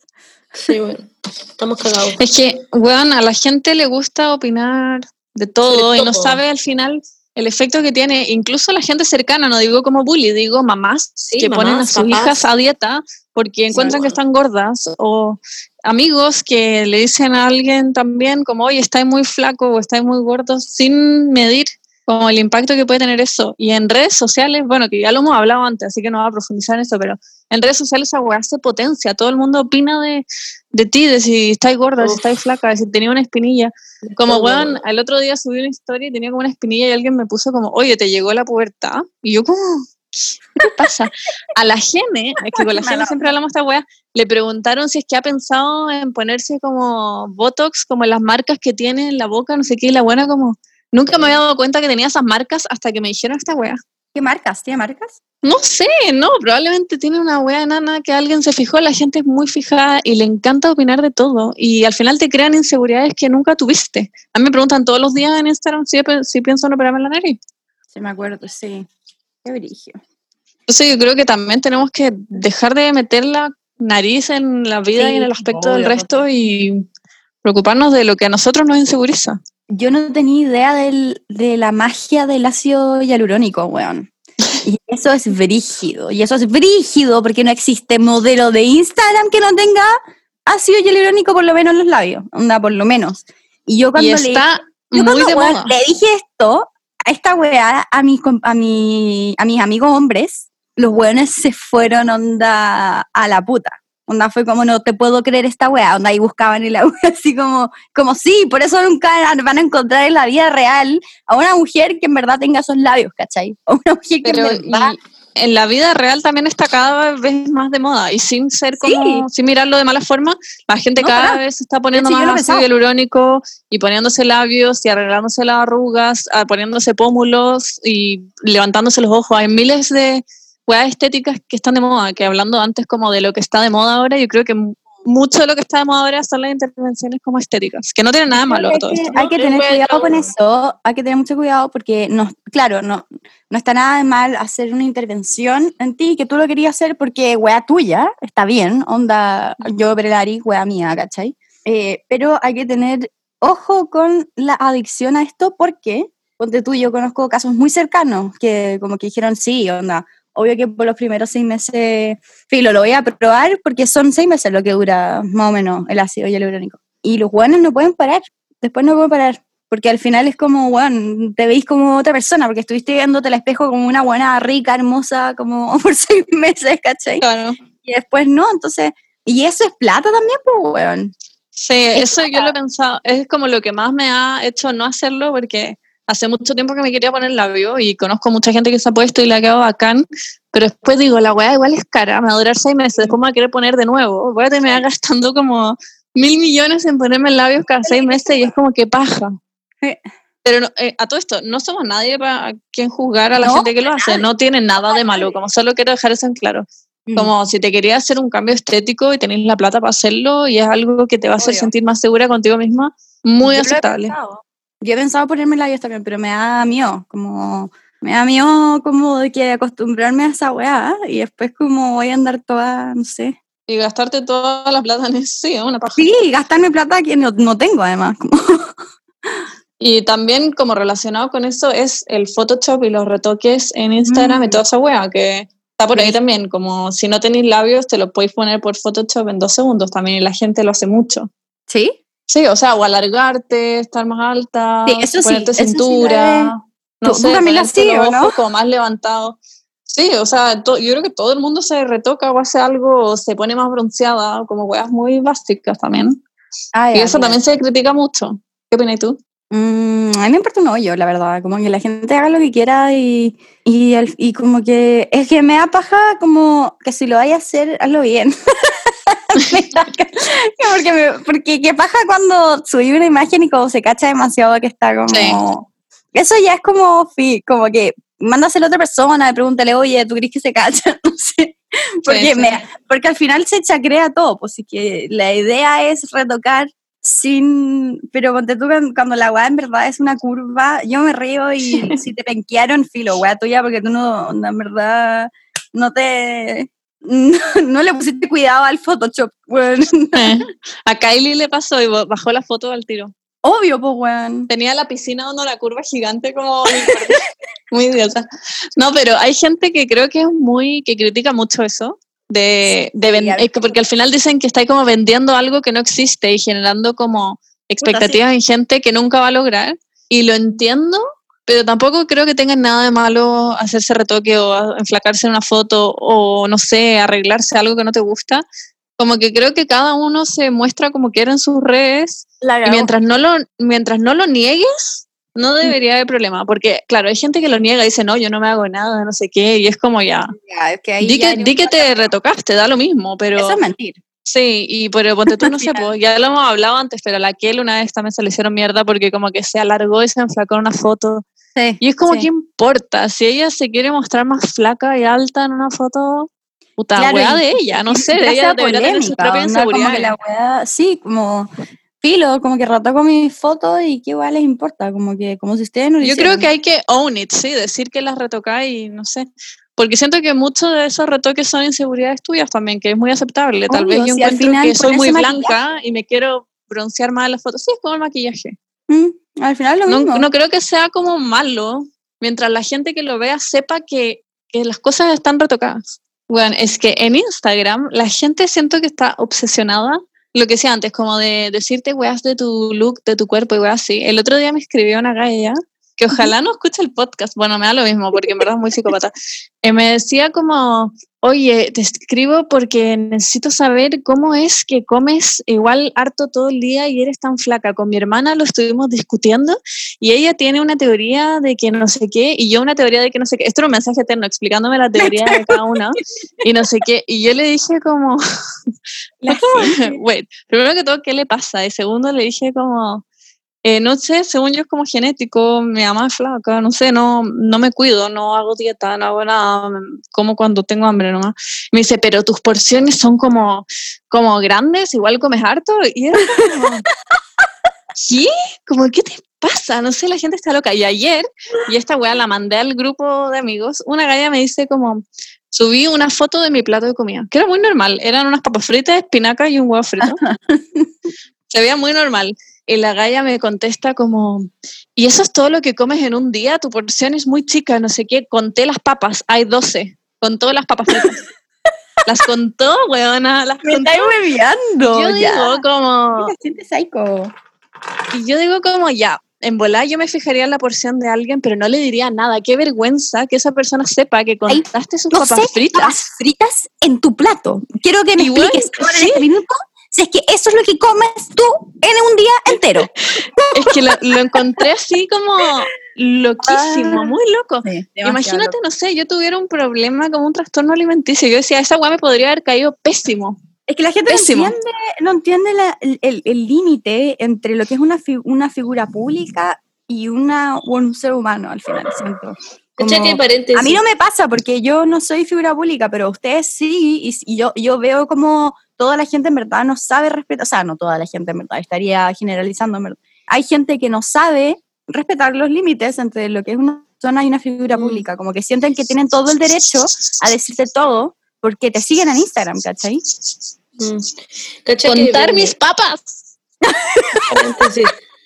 Sí, bueno, estamos cagados. Es que, weón, a la gente le gusta opinar de todo y no sabe al final el efecto que tiene, incluso la gente cercana, no digo como bully, digo mamás que ponen a sus hijas a dieta porque encuentran que están gordas, o amigos que le dicen a alguien también como, oye, estáis muy flaco o estáis muy gordo, sin medir como el impacto que puede tener eso. Y en redes sociales, bueno, que ya lo hemos hablado antes, así que no voy a profundizar en eso, pero en redes sociales esa weá se potencia, todo el mundo opina de, de ti, de si estáis gorda, de si estáis flaca, de si tenía una espinilla. Como weón, el otro día subí una historia y tenía como una espinilla y alguien me puso como, oye, ¿te llegó la pubertad? Y yo como, ¿qué pasa? A la Gene, es que con la Gene siempre hablamos de esta weá, le preguntaron si es que ha pensado en ponerse como Botox, como las marcas que tiene en la boca, no sé qué, y la buena como Nunca me había dado cuenta que tenía esas marcas hasta que me dijeron esta wea. ¿Qué marcas? ¿Tiene marcas? No sé, no, probablemente tiene una wea enana que alguien se fijó, la gente es muy fijada y le encanta opinar de todo y al final te crean inseguridades que nunca tuviste. A mí me preguntan todos los días en Instagram si, si pienso en operarme la nariz. Sí, me acuerdo, sí. Qué brillo. Entonces yo creo que también tenemos que dejar de meter la nariz en la vida y en el aspecto del resto y preocuparnos de lo que a nosotros nos inseguriza yo no tenía idea de la magia del ácido hialurónico, weón. Y eso es brígido. Y eso es brígido porque no existe modelo de Instagram que no tenga ácido hialurónico por lo menos en los labios. Onda, por lo menos. Y yo cuando, le, le dije esto, a esta weá, a, mis, a, mi, a mis amigos hombres, los weones se fueron onda a la puta. Onda fue como, no te puedo creer esta weá. Onda ahí buscaban el agua, así como, como sí, por eso nunca van a encontrar en la vida real a una mujer que en verdad tenga esos labios, ¿cachai? A una mujer que en verdad... En la vida real también está cada vez más de moda y sin ser como, sin mirarlo de mala forma, la gente cada vez se está poniendo más ácido hialurónico y poniéndose labios y arreglándose las arrugas, ah, poniéndose pómulos y levantándose los ojos. Hay miles de, estéticas que están de moda, que hablando antes como de lo que está de moda ahora, yo creo que mucho de lo que está de moda ahora son las intervenciones como estéticas, que no tienen nada malo todo esto. Hay que tener cuidado con eso, hay que tener mucho cuidado porque, no, claro, no, no está nada de mal hacer una intervención en ti que tú lo querías hacer porque wea tuya, está bien, onda, yo Brelari, wea mía, ¿cachai? Eh, pero hay que tener ojo con la adicción a esto porque, ponte tú, yo conozco casos muy cercanos que como que dijeron, sí, onda, obvio que por los primeros seis meses, filo, lo voy a probar porque son seis meses lo que dura más o menos el ácido hialurónico. Y los buenos no pueden parar, después no pueden parar, porque al final es como, bueno, te veis como otra persona, porque estuviste viéndote al espejo como una buena, rica, hermosa, como por seis meses, ¿cachai? Claro. Y después no, entonces, y eso es plata también, pues, weón. Sí, eso yo lo he pensado, es como lo que más me ha hecho no hacerlo, porque hace mucho tiempo que me quería poner labio y conozco mucha gente que se ha puesto y le ha quedado bacán, pero después digo, la weá igual es cara, me va a durar seis meses, después me voy a querer poner de nuevo, voy a terminar gastando como mil millones en ponerme labios cada seis meses y es como que paja. Pero eh, a todo esto, no somos nadie para quien juzgar a la gente que lo hace, no tiene nada de malo, como solo quiero dejar eso en claro. Mm. Como si te querías hacer un cambio estético y tenés la plata para hacerlo y es algo que te va a hacer sentir más segura contigo misma, muy aceptable. Yo he pensado ponerme labios también, pero me da miedo, como me da miedo como de que acostumbrarme a esa weá y después como voy a andar toda, no sé. Y gastarte toda la plata en eso, sí, una paja. Sí, gastarme plata que no, no tengo además. Y también como relacionado con eso es el Photoshop y los retoques en Instagram y mm. toda esa weá, que Está por ahí también, como si no tenéis labios, te los podéis poner por Photoshop en dos segundos también, y la gente lo hace mucho. ¿Sí? Sí, o sea, o alargarte, estar más alta, Sí, eso sí, ponerte eso sí cintura, lo no Tú- sé, tú también lo ponerte hacías, los ¿o no? como más levantados. Sí, o sea, to- yo creo que todo el mundo se retoca o hace algo, o se pone más bronceada, como weas muy básicas también. Ah, Y ya, eso ya. también se critica mucho. ¿Qué opinas tú? Mm, a mí me importa un hoyo, la verdad. Como que la gente haga lo que quiera y, y, y como que es que me da paja como que si lo vaya a hacer, hazlo bien. Porque, me, porque qué paja cuando subí una imagen y como se cacha demasiado que está como... Sí. Eso ya es como, como que mándaselo a otra persona pregúntale, oye, ¿tú crees que se cacha? No sé. Porque, sí. me- porque al final se chacrea todo, pues sí que la idea es retocar sin, pero ponte tú cuando, cuando la weá en verdad es una curva, yo me río y si te penquearon, filo, weá tuya, porque tú no, no, en verdad, no te, no, no le pusiste cuidado al Photoshop, weón. A Kylie le pasó y bajó la foto al tiro. Obvio, pues weón. Tenía la piscina dando la curva gigante como muy idiota. No, pero hay gente que creo que es muy, que critica mucho eso. De, porque al final dicen que está como vendiendo algo que no existe y generando como expectativas en gente que nunca va a lograr. Y lo entiendo, pero tampoco creo que tengan nada de malo hacerse retoque o enflacarse en una foto o no sé, arreglarse algo que no te gusta. Como que creo que cada uno se muestra como quiere en sus redes y mientras no lo, mientras no lo niegues, no debería haber problema. Porque, claro, hay gente que lo niega y dice, no, yo no me hago nada, no sé qué, y es como ya. Ya, es que ahí Di ya que, di que te retocaste, da lo mismo, pero. Eso es mentir. Sí, y pero ponte tú, no sé, pues, ya lo hemos hablado antes, pero a la Kel una vez también se le hicieron mierda porque como que se alargó y se enflacó en una foto. Sí, Y es como, sí. ¿qué importa? Si ella se quiere mostrar más flaca y alta en una foto, puta, Claro, weá de ella, no sé, de ella debería tener su propia inseguridad. la weá- sí, como filo, como que retoco mis fotos y qué igual les importa, como que como si ustedes no lo Yo creo que hay que own it, sí, decir que las retocáis y no sé. Porque siento que muchos de esos retoques son inseguridades tuyas también, que es muy aceptable. Tal Obvio, vez yo si encuentro final que soy muy blanca y me quiero broncear más en las fotos. Sí, es como el maquillaje. Mm, al final lo No, mismo. no creo que sea como malo, mientras la gente que lo vea sepa que, que las cosas están retocadas. Bueno, es que en Instagram la gente siento que está obsesionada, lo que decía antes, como de decirte weas de tu look, de tu cuerpo y weas así. El otro día me escribió una galla que ojalá no escuche el podcast, bueno, me da lo mismo porque en verdad es muy psicópata. Eh, me decía como, oye, te escribo porque necesito saber cómo es que comes igual harto todo el día y eres tan flaca. Con mi hermana lo estuvimos discutiendo y ella tiene una teoría de que no sé qué y yo una teoría de que no sé qué. Esto era un mensaje eterno explicándome la teoría de cada una y no sé qué. Y yo le dije como, wait, primero que todo, ¿qué le pasa? Y segundo le dije como, eh, no sé, según yo es como genético, mi mamá es flaca, no sé, no, no me cuido, no hago dieta, no hago nada, mm, como cuando tengo hambre nomás. Me dice, pero tus porciones son como, como grandes, igual comes harto. Y era como, ¿qué? Como, ¿qué te pasa? No sé, la gente está loca. Y ayer, y esta weá la mandé al grupo de amigos, una galla me dice como, subí una foto de mi plato de comida, que era muy normal, eran unas papas fritas, espinaca y un huevo frito. Se veía muy normal. Y la galla me contesta como, ¿y eso es todo lo que comes en un día? Tu porción es muy chica, no sé qué. Conté las papas, hay 12. Contó las papas fritas. las contó, weona, las Me contó. estáis hueveando. Yo ya. digo como, gente psycho. y yo digo como ya, en volar yo me fijaría en la porción de alguien, pero no le diría nada. Qué vergüenza que esa persona sepa que contaste sus No papas sé, fritas. papas fritas en tu plato. Quiero que me Igual, expliques en sí. este minuto si es que eso es lo que comes tú en un día entero. Es que lo, lo encontré así como loquísimo, Ah. muy loco. Imagínate, no sé, yo tuviera un problema como un trastorno alimenticio. Yo decía, esa weá me podría haber caído pésimo. Es que la gente no entiende, no entiende la- el- límite entre lo que es una, fi- una figura pública y una, un ser humano al final, siento. Como- a mí no me pasa porque yo no soy figura pública, pero ustedes sí, y, y yo, yo veo como toda la gente en verdad no sabe respetar, o sea, no toda la gente en verdad, estaría generalizando, en verdad. Hay gente que no sabe respetar los límites entre lo que es una persona y una figura Mm. pública, como que sienten que tienen todo el derecho a decirte todo porque te siguen en Instagram, ¿cachai? Mm. Cacha que- Contar mis papas.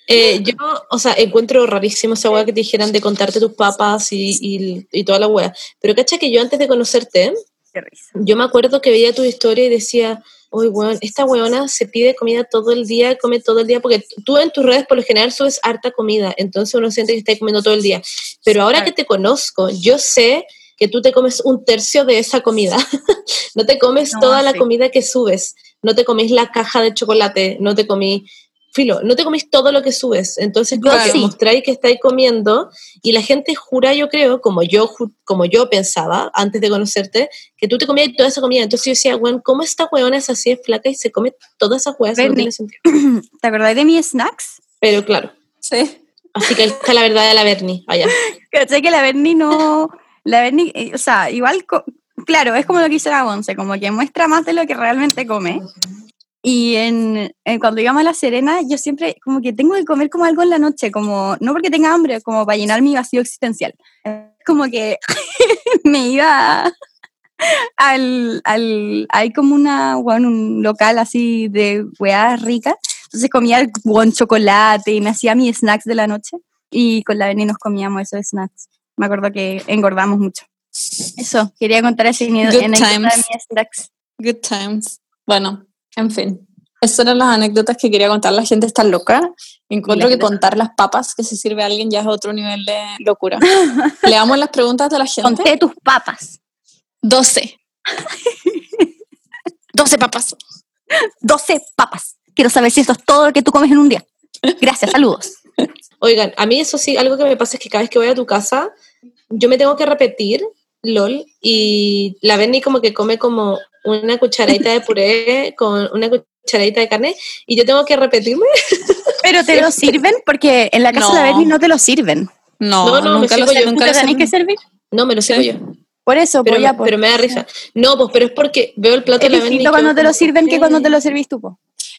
Eh, yo, o sea, encuentro rarísimo esa weá que te dijeran de contarte tus papas y, y, y toda la weá. Pero cacha que yo antes de conocerte, yo me acuerdo que veía tu historia y decía, uy, weón, esta weona se pide comida todo el día, come todo el día, porque tú en tus redes por lo general subes harta comida, entonces uno siente que está comiendo todo el día. Pero ahora que te conozco, yo sé que tú te comes un tercio de esa comida. no te comes toda la comida que subes. No te comís la caja de chocolate, no te comí filo, no te comís todo lo que subes, entonces como que mostráis que estáis comiendo y la gente jura, yo creo, como yo, como yo pensaba antes de conocerte, que tú te comías toda esa comida. Entonces yo decía, bueno, ¿cómo esta huevona es así, es flaca y se come todas esas huevas? ¿Te acordás de mis snacks? Pero claro. Sí. Así que ahí está la verdad de la Bernie, allá. sé que la Bernie no, la Bernie, eh, o sea, igual, claro, es como lo que hizo la Bonce, como que muestra más de lo que realmente come. Y en, cuando íbamos a La Serena, yo siempre como que tengo que comer como algo en la noche, como no porque tenga hambre, como para llenar mi vacío existencial. Como que me iba al, al, hay como una, bueno, un local así de weá rica, entonces comía buen chocolate y me hacía mis snacks de la noche y con la Beni nos comíamos esos snacks. Me acuerdo que engordamos mucho. Eso, quería contar ese Good times. de mis snacks. Good times. Bueno, en fin, esas eran las anécdotas que quería contar. La gente está loca. Encuentro que contar las papas que se sirve a alguien ya es otro nivel de locura. Leamos las preguntas de la gente. Conté tus papas. 12. 12 papas. 12 papas. Quiero saber si esto es todo lo que tú comes en un día. Gracias, saludos. Oigan, a mí eso sí, algo que me pasa es que cada vez que voy a tu casa, yo me tengo que repetir, LOL, y la Benny como que come como una cucharadita de puré con una cucharadita de carne y yo tengo que repetirme. Pero te lo sirven porque en la casa de la Bernie no te lo sirven. No, no, nunca lo, yo. ¿Nunca ¿Te que servir? No, me lo sirvo yo. Por eso, pero, pues, pero me da risa. No, pues, pero es porque veo el plato de la Bernie. cuando te lo sirven que cuando te lo servís tú, pues.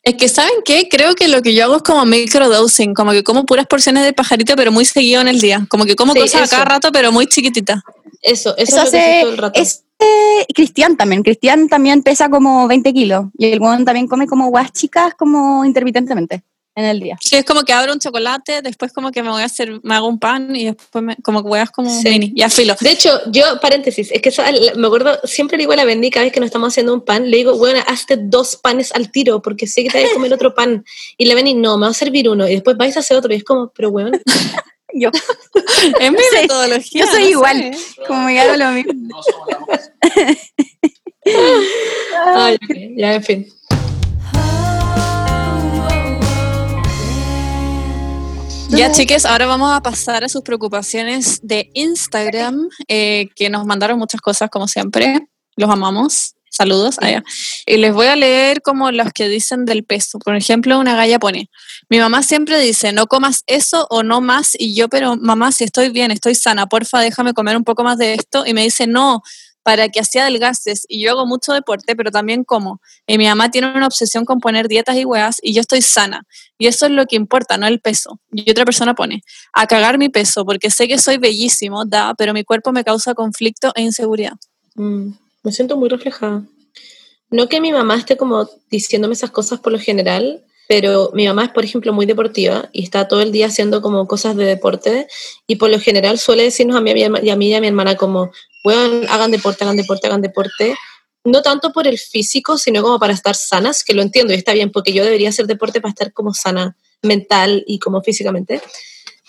Es que, ¿saben qué? Creo que lo que yo hago es como microdosing, como que como puras porciones de pajarito, pero muy seguido en el día. Como que como cosas a cada rato, pero muy chiquitita. Eso, eso, es lo que todo el rato. Cristian también. Cristian también pesa como 20 kilos. Y el guan también come como guas chicas, como intermitentemente en el día. Sí, es como que abro un chocolate, después como que me voy a hacer, me hago un pan y después me, como que huevas como sí. mini, ya filo. De hecho, yo, paréntesis, es que me acuerdo, siempre le digo a la Bendy cada vez que nos estamos haciendo un pan, le digo, bueno, hazte dos panes al tiro, porque sé que te vas a comer otro pan. Y la Bendy, no, me va a servir uno, y después vais a hacer otro, y es como, pero bueno. yo. Es mi metodología. Yo soy igual, como me hago lo mismo. Ay, ya, en fin. Ya, chiques, ahora vamos a pasar a sus preocupaciones de Instagram, eh, que nos mandaron muchas cosas, como siempre. Los amamos. Saludos allá. Y les voy a leer como los que dicen del peso. Por ejemplo, una galla pone, mi mamá siempre dice, no comas eso o no más. Y yo, pero mamá, si estoy bien, estoy sana, porfa, déjame comer un poco más de esto. Y me dice, no, para que así adelgaces. Y yo hago mucho deporte, pero también como. Y mi mamá tiene una obsesión con poner dietas y huevas y yo estoy sana. Y eso es lo que importa, no el peso. Y otra persona pone, a cagar mi peso, porque sé que soy bellísimo, da, pero mi cuerpo me causa conflicto e inseguridad. Mm. Me siento muy reflejada. No que mi mamá esté como diciéndome esas cosas por lo general, pero mi mamá es, por ejemplo, muy deportiva y está todo el día haciendo como cosas de deporte y por lo general suele decirnos a mí y a mí y a mi hermana como, hagan deporte, hagan deporte, hagan deporte. No tanto por el físico, sino como para estar sanas, que lo entiendo y está bien, porque yo debería hacer deporte para estar como sana mental y como físicamente.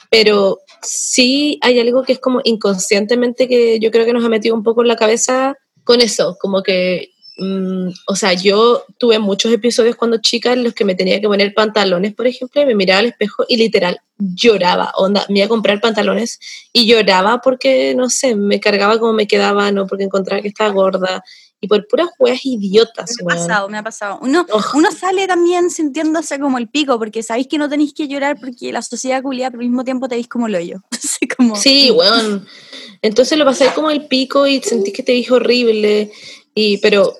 Pero sí hay algo que es como inconscientemente que yo creo que nos ha metido un poco en la cabeza con eso, como que, mm, o sea, yo tuve muchos episodios cuando chica en los que me tenía que poner pantalones, por ejemplo, y me miraba al espejo y literal lloraba, onda, me iba a comprar pantalones y lloraba porque, no sé, me cargaba como me quedaba, no porque encontraba que estaba gorda y por puras juegas idiotas. Me ha pasado, me ha pasado. Uno, uno sale también sintiéndose como el pico, porque sabéis que no tenéis que llorar porque la sociedad culia, pero al mismo tiempo te veis como el hoyo. como... Sí, weón. Entonces lo pasé como el pico y sentí que te dije horrible, y, pero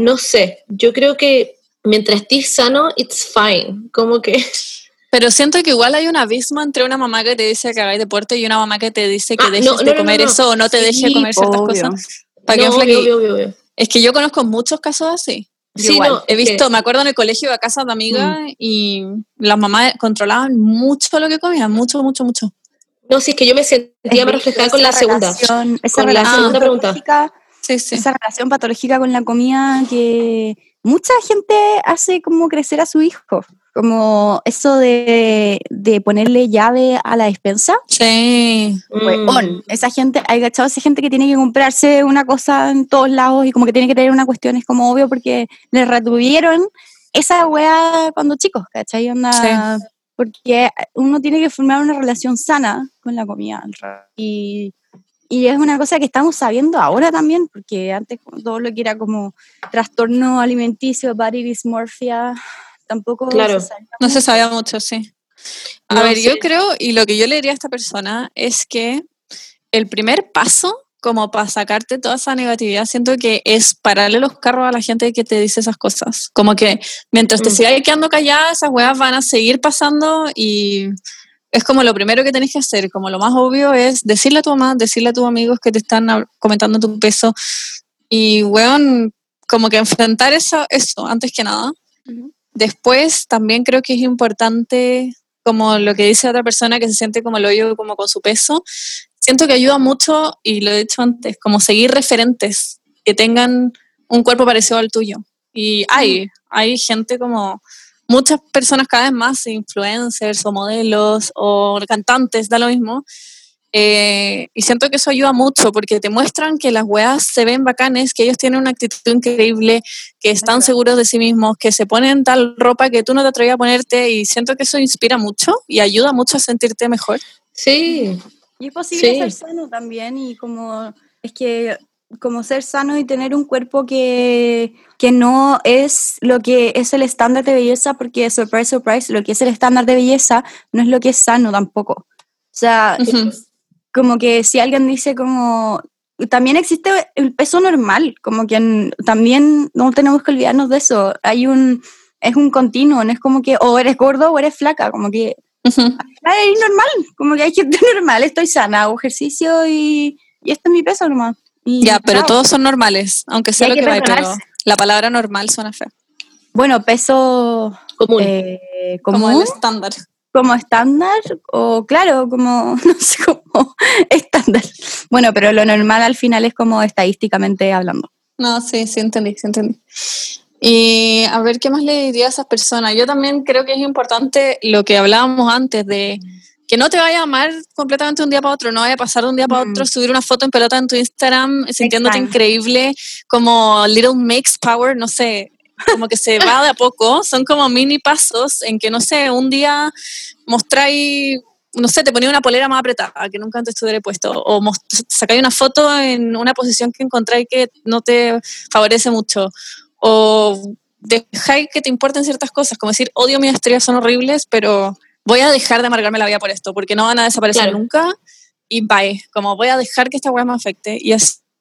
no sé, yo creo que mientras estés sano, it's fine, como que... Pero siento que igual hay un abismo entre una mamá que te dice que hagáis deporte y una mamá que te dice que ah, dejes de comer eso o no te deje comer ciertas cosas. ¿Para que es que yo conozco muchos casos así. Sí, no, he visto, me acuerdo en el colegio a casa de amigas mm. y las mamás controlaban mucho lo que comían, mucho, mucho, mucho. No, sí, es que yo me sentía más reflejada con la segunda. Esa con la segunda pregunta. Sí, sí. Esa relación patológica con la comida que mucha gente hace como crecer a su hijo. Como eso de, ponerle llave a la despensa. Sí. Mm. Esa gente, hay gachado esa gente que tiene que comprarse una cosa en todos lados y como que tiene que tener una cuestión, es como obvio porque le retuvieron esa wea cuando chicos, ¿cachai? Onda, Porque uno tiene que formar una relación sana con la comida. Y y es una cosa que estamos sabiendo ahora también, porque antes todo lo que era como trastorno alimenticio, body dysmorphia, tampoco claro. no se sabía mucho, sí. A ver, yo creo, y lo que yo le diría a esta persona es que el primer paso como para sacarte toda esa negatividad, siento que es pararle los carros a la gente que te dice esas cosas. Como que mientras te mm. sigas quedando callada, esas weas van a seguir pasando y es como lo primero que tenés que hacer, como lo más obvio es decirle a tu mamá, decirle a tus amigos que te están comentando tu peso y, weón, como que enfrentar eso, eso antes que nada. Después también creo que es importante, como lo que dice otra persona que se siente como el hoyo, como con su peso, siento que ayuda mucho, y lo he dicho antes, como seguir referentes que tengan un cuerpo parecido al tuyo. Y hay, hay gente como muchas personas cada vez más, influencers o modelos o cantantes, da lo mismo. Eh, y siento que eso ayuda mucho porque te muestran que las weas se ven bacanes, que ellos tienen una actitud increíble, que están seguros de sí mismos, que se ponen tal ropa que tú no te atrevías a ponerte y siento que eso inspira mucho y ayuda mucho a sentirte mejor. Sí. Y es posible ser sano también y como es que como ser sano y tener un cuerpo que, que no es lo que es el estándar de belleza, porque surprise, surprise, lo que es el estándar de belleza no es lo que es sano tampoco. O sea, como que si alguien dice como, también existe el peso normal, como que también no tenemos que olvidarnos de eso. Hay un, es un continuo, no es como que o eres gordo o eres flaca, como que es normal, como que hay gente normal, estoy sana, hago ejercicio y, y este es mi peso nomás ya, pero todos son normales, aunque sea lo que, vaya, pero la palabra normal suena fea. Bueno, peso común. Eh, como el estándar. Como estándar, o claro, como, no sé, como estándar. Bueno, pero lo normal al final es como estadísticamente hablando. No, sí, sí entendí, sí entendí. Y a ver, ¿qué más le diría a esas personas? Yo también creo que es importante lo que hablábamos antes de que no te vaya a amar completamente de un día para otro, no vaya a pasar de un día para otro, mm. subir una foto en pelota en tu Instagram sintiéndote increíble, como Little Makes Power, no sé, como que se va de a poco, son como mini pasos en que, no sé, un día mostráis no sé, te ponía una polera más apretada que nunca antes te hubiera puesto, o sacáis una foto en una posición que encontráis que no te favorece mucho, o dejáis que te importen ciertas cosas, como decir, odio mis estrellas, son horribles, pero voy a dejar de amargarme la vida por esto, porque no van a desaparecer nunca y bye, como voy a dejar que esta weá me afecte. Y,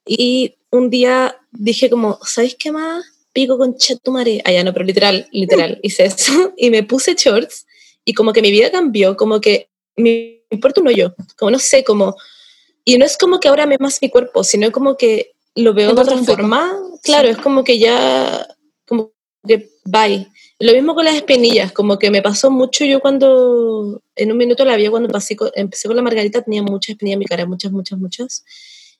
y un día dije como, ¿sabes qué más? Pico con chetumare. Ah, ya no, pero literal, literal, hice eso y me puse shorts y como que mi vida cambió, como que me importa uno yo, como no sé, como... Y no es como que ahora me más mi cuerpo, sino como que lo veo de otra forma. Claro, es como que ya, como que bye. Lo mismo con las espinillas, como que me pasó mucho yo cuando, en un minuto la vi cuando pasé empecé con la margarita, tenía muchas espinillas en mi cara, muchas, muchas, muchas.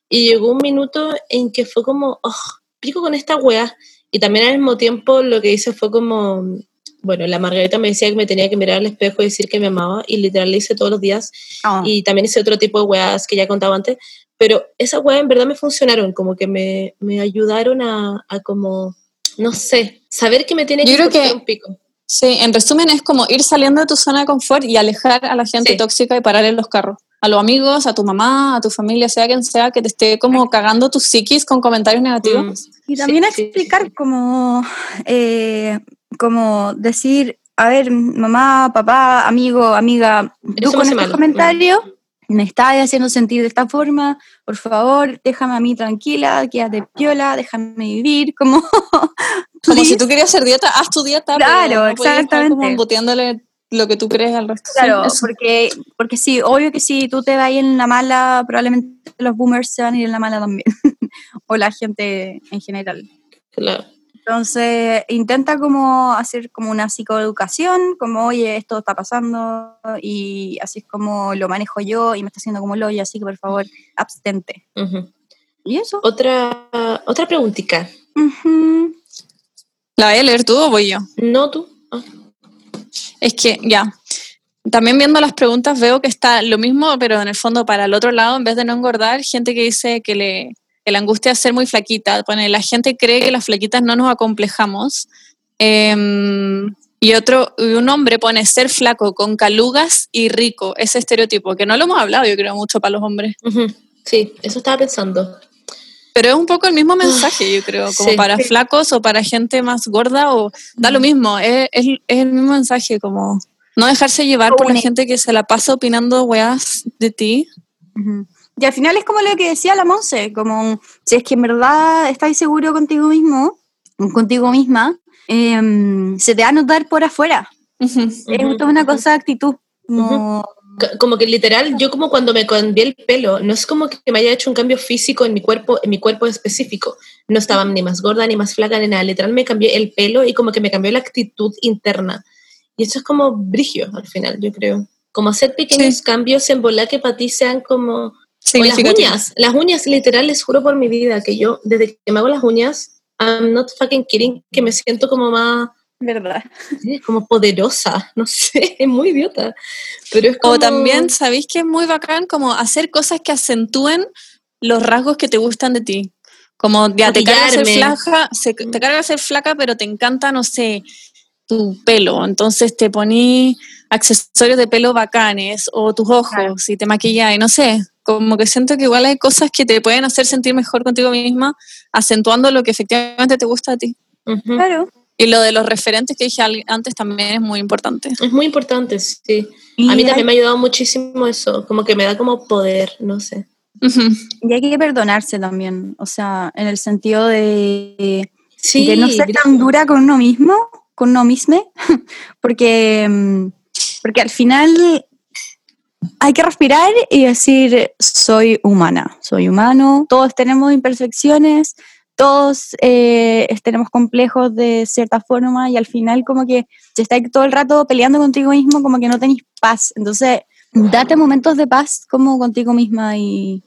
Y llegó un minuto en que fue como, oh, pico con esta wea. Y también al mismo tiempo lo que hice fue como, bueno, la margarita me decía que me tenía que mirar al espejo y decir que me amaba, y literal le hice todos los días. Ah. Y también hice otro tipo de weas que ya contaba antes, pero esas weas en verdad me funcionaron, como que me, me ayudaron a, a como no sé, saber que me tiene que creo que un pico. Sí, en resumen es como ir saliendo de tu zona de confort y alejar a la gente tóxica y parar en los carros. A los amigos, a tu mamá, a tu familia, sea quien sea, que te esté como cagando tu psiquis con comentarios negativos. Mm. Y también explicar como, eh, como decir, a ver, mamá, papá, amigo, amiga, tú con este comentario me estás haciendo sentir de esta forma, por favor, déjame a mí tranquila, quédate piola, déjame vivir, como... como si tú querías hacer dieta, haz tu dieta. Claro, exactamente. Como embuteándole lo que tú crees al resto. Claro, porque, porque sí, obvio que si tú te vas en la mala, probablemente los boomers se van a ir en la mala también, o la gente en general. Claro. Entonces, intenta como hacer como una psicoeducación, como, oye, esto está pasando y así es como lo manejo yo y me está haciendo como lo y así que por favor, abstente. ¿Y eso? Otra, otra preguntita. ¿La voy a leer tú o voy yo? No, tú. Ah. Es que, ya. También viendo las preguntas veo que está lo mismo, pero en el fondo para el otro lado, en vez de no engordar, gente que dice que le la angustia es ser muy flaquita. Pone, la gente cree que las flaquitas no nos acomplejamos. Em, y otro, un hombre pone ser flaco con calugas y rico, ese estereotipo, que no lo hemos hablado, yo creo, mucho para los hombres. Sí, eso estaba pensando. Pero es un poco el mismo mensaje, yo creo, como para flacos o para gente más gorda, o da lo mismo, es, el mismo mensaje, como no dejarse llevar por la gente que se la pasa opinando weas de ti. Y al final es como lo que decía la Monse, como si es que en verdad estás seguro contigo mismo, contigo misma, em, se te va a notar por afuera. Es una cosa de actitud. Como... que literal, yo como cuando me cambié el pelo, no es como que me haya hecho un cambio físico en mi cuerpo, en mi cuerpo específico. No estaba ni más gorda, ni más flaca, ni nada. Literal me cambié el pelo y como que me cambió la actitud interna. Y eso es como brigio al final, yo creo. Como hacer pequeños cambios en volar que para ti sean como las uñas, las uñas, literal, les juro por mi vida que yo, desde que me hago las uñas, I'm not fucking kidding, que me siento como más... ¿Verdad? Como poderosa, no sé, es muy idiota. Pero es como... O también, ¿sabéis que es muy bacán? Como hacer cosas que acentúen los rasgos que te gustan de ti. Como ya te cargas ser flaca, te cargas ser flaca, pero te encanta, no sé, tu pelo. Entonces te poní accesorios de pelo bacanes o tus ojos y te maquillas y no sé, como que siento que igual hay cosas que te pueden hacer sentir mejor contigo misma, acentuando lo que efectivamente te gusta a ti. Claro. Y lo de los referentes que dije antes también es muy importante. Es muy importante, sí. a mí también me ha ayudado muchísimo eso, como que me da como poder, no sé. Y hay que perdonarse también, o sea, en el sentido de, de no ser tan dura con uno mismo, con uno mismo, porque, mm, porque al final hay que respirar y decir, soy humana, soy humano, todos tenemos imperfecciones, todos eh, tenemos complejos de cierta forma y al final como que si estás todo el rato peleando contigo mismo, como que no tenéis paz. Entonces, date momentos de paz como contigo misma y,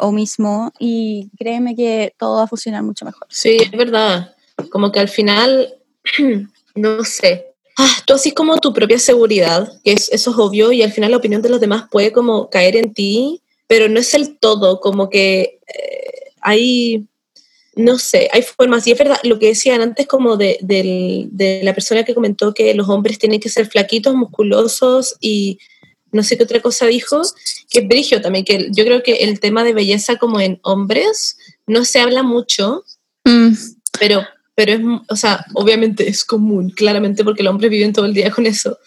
o mismo y créeme que todo va a funcionar mucho mejor. Sí, es verdad. Como que al final, no sé, ah, tú así como tu propia seguridad, que es, eso es obvio, y al final la opinión de los demás puede como caer en ti, pero no es el todo, como que eh, hay, no sé, hay formas, y es verdad, lo que decían antes como de, de, la persona que comentó que los hombres tienen que ser flaquitos, musculosos y no sé qué otra cosa dijo, que es brigio también, que yo creo que el tema de belleza como en hombres no se habla mucho, mm. pero pero es, o sea, obviamente es común, claramente porque los hombres viven todo el día con eso.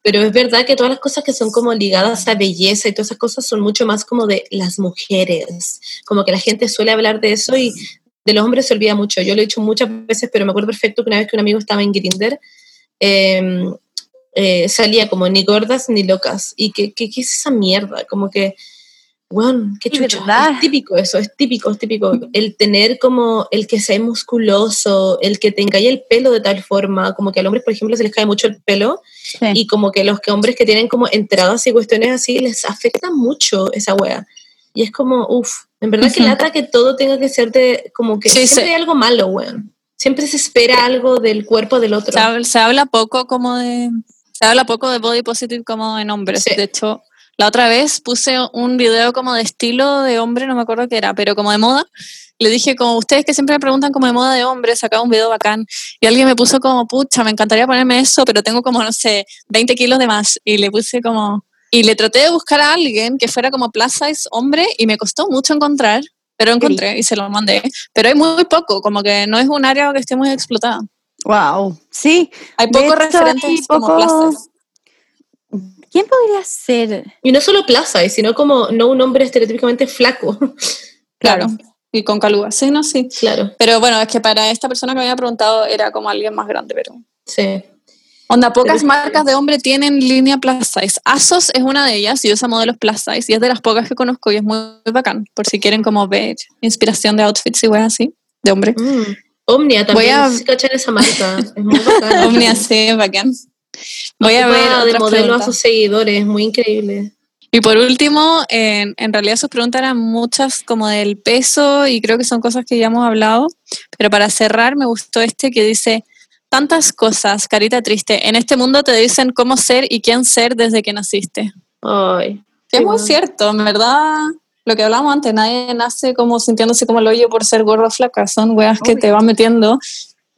Pero es verdad que todas las cosas que son como ligadas a belleza y todas esas cosas son mucho más como de las mujeres. Como que la gente suele hablar de eso y de los hombres se olvida mucho. Yo lo he dicho muchas veces, pero me acuerdo perfecto que una vez que un amigo estaba en Grinder, em, eh, salía como ni gordas ni locas. ¿Y qué, qué, qué es esa mierda? Como que bueno, qué chucho. Es típico eso, es típico, es típico. El tener como el que sea musculoso, el que tenga el pelo de tal forma, como que a los hombres, por ejemplo, se les cae mucho el pelo y como que los que hombres que tienen como entradas y cuestiones así les afecta mucho esa wea. Y es como, uff, en verdad que lata que todo tenga que ser de, como que siempre hay algo malo, weón. Siempre se espera algo del cuerpo del otro. Se habla, poco como de, se habla poco de body positive como en hombres. De hecho, la otra vez puse un video como de estilo de hombre, no me acuerdo qué era, pero como de moda. Le dije, como ustedes que siempre me preguntan como de moda de hombre, sacaba un video bacán. Y alguien me puso como, pucha, me encantaría ponerme eso, pero tengo como, no sé, 20 kilos de más. Y le puse como... Y le traté de buscar a alguien que fuera como plus size hombre y me costó mucho encontrar, pero encontré y se lo mandé. Pero hay muy poco, como que no es un área que esté muy explotada. Wow, sí. Hay pocos referentes como plus size. ¿Quién podría ser? Y no solo plaza, sino como no un hombre estereotípicamente flaco. Claro. Y con calugas, sí, no, sí. Claro. Pero bueno, es que para esta persona que me había preguntado era como alguien más grande, pero. Sí. Onda, pocas marcas de hombre tienen línea plus size. Asos es una de ellas y usa modelos plus size y es de las pocas que conozco y es muy, bacán, por si quieren como ver inspiración de outfits y weas así, de hombre. Mm. Omnia también, Voy a... cachar esa marca, es muy bacán. Omnia, sí, bacán. Voy a ver de modelo a sus seguidores, muy increíble. Y por último, en, en, realidad sus preguntas eran muchas como del peso y creo que son cosas que ya hemos hablado, pero para cerrar me gustó este que dice, tantas cosas, carita triste, en este mundo te dicen cómo ser y quién ser desde que naciste. Ay. es muy cierto, en verdad, lo que hablábamos antes, nadie nace como sintiéndose como el hoyo por ser gordo o flaca, son weas que te van metiendo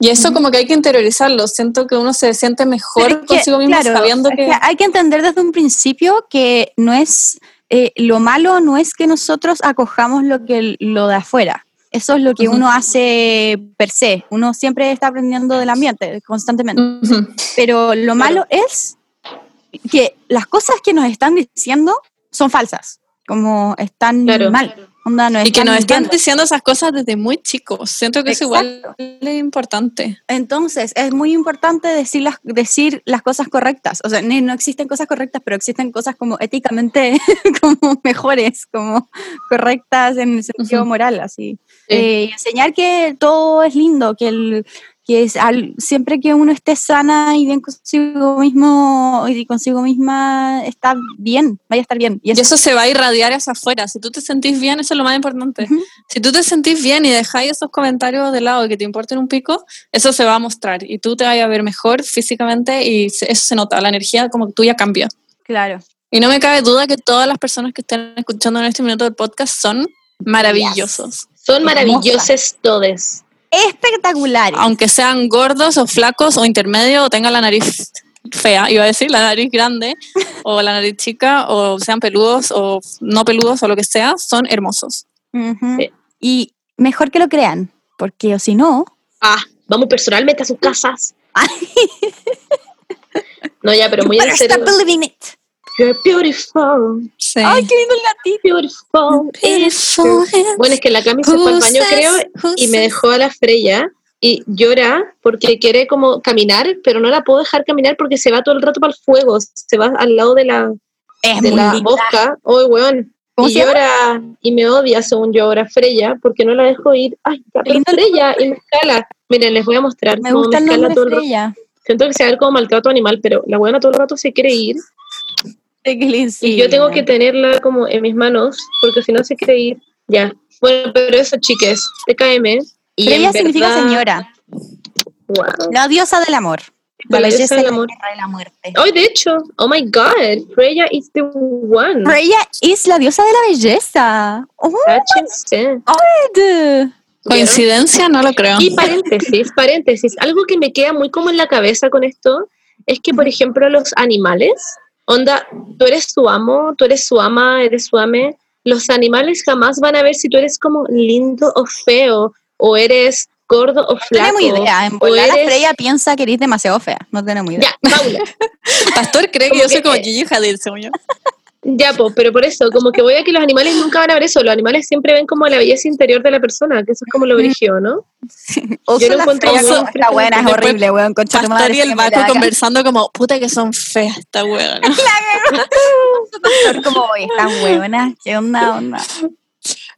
y eso como que hay que interiorizarlo. Siento que uno se siente mejor consigo mismo sabiendo que... Hay que entender desde un principio que no es... Eh, lo malo no es que nosotros acojamos lo, que, lo de afuera. Eso es lo que uno hace per se. Uno siempre está aprendiendo del ambiente constantemente. Pero lo malo es que las cosas que nos están diciendo son falsas, como están mal y que nos están diciendo esas cosas desde muy chicos. Siento que es igual de importante. Entonces, es muy importante decir las, decir las cosas correctas. O sea, no existen cosas correctas, pero existen cosas como éticamente como mejores, como correctas en el sentido moral, así. Eh, enseñar que todo es lindo, que el, que es siempre que uno esté sana y bien consigo mismo y consigo misma está bien, vaya a estar bien. Y eso, se va a irradiar hacia afuera. Si tú te sentís bien, eso es lo más importante. Si tú te sentís bien y dejáis esos comentarios de lado que te importen un pico, eso se va a mostrar y tú te vas a ver mejor físicamente y eso se nota, la energía como tuya cambia. Claro. Y no me cabe duda que todas las personas que estén escuchando en este minuto del podcast son maravillosos. Son maravillosos todos espectaculares. Aunque sean gordos o flacos o intermedio o tengan la nariz fea, iba a decir, la nariz grande o la nariz chica o sean peludos o no peludos o lo que sea, son hermosos. Y mejor que lo crean, porque o si no... Ah, vamos personalmente a sus casas. no, ya, pero muy en serio. You're beautiful. Ay, qué lindo el gatito. Beautiful. Bueno, es que la Cami se fue al baño, creo, y me dejó a la Freya y llora porque quiere como caminar, pero no la puedo dejar caminar porque se va todo el rato para el fuego, se va al lado de la, de la bosca. Ay, weón. Y llora y me odia, según yo, ahora Freya, porque no la dejo ir. Ay, pero Freya, y me escala. Miren, les voy a mostrar. Me gusta el nombre todo Freya. Siento que se ve como maltrato animal, pero la buena todo el rato se quiere ir y yo tengo que tenerla como en mis manos, porque si no se quiere ir, ya. Bueno, pero eso, chiques, TKM. Y Freya significa señora. La diosa del amor. La, belleza del amor. de la muerte. Oh, de hecho, oh my god, Freya is the one. Freya es la diosa de la belleza. Oh, Coincidencia, no lo creo. Y paréntesis, paréntesis. Algo que me queda muy como en la cabeza con esto es que, por ejemplo, los animales Onda, tú eres su amo, tú eres su ama, eres su ame. Los animales jamás van a ver si tú eres como lindo o feo, o eres gordo o flaco. No tenemos idea. En volar eres... Freya piensa que eres demasiado fea. No tenemos idea. Ya, Paula. Pastor cree que yo soy como Gigi Hadid, según yo. Ya, pues, pero por eso, como que voy a que los animales nunca van a ver eso, los animales siempre ven como la belleza interior de la persona, que eso es como lo brillo, ¿no? Yo lo encuentro eso, Esta buena es horrible, weón, con Pastor y el Baco conversando como, puta que son feas esta weón. como, oye, estas weonas, ¿qué onda, onda?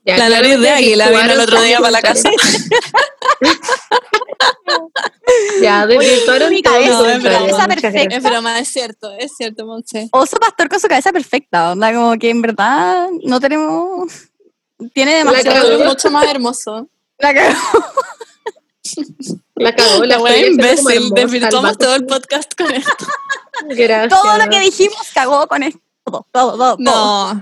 La nariz de águila vino el otro día para la casa. ya, desvirtuaron todo. Es, es cabeza perfecta. Es broma, es cierto, es cierto, Monse. Oso pastor con su cabeza perfecta, onda, como que en verdad no tenemos... Tiene demasiado... Es mucho más hermoso. La cagó. La cagó, la buena imbécil. Desvirtuamos todo el podcast con esto. Gracias. Todo lo que dijimos cagó con esto. Todo, todo, todo. No.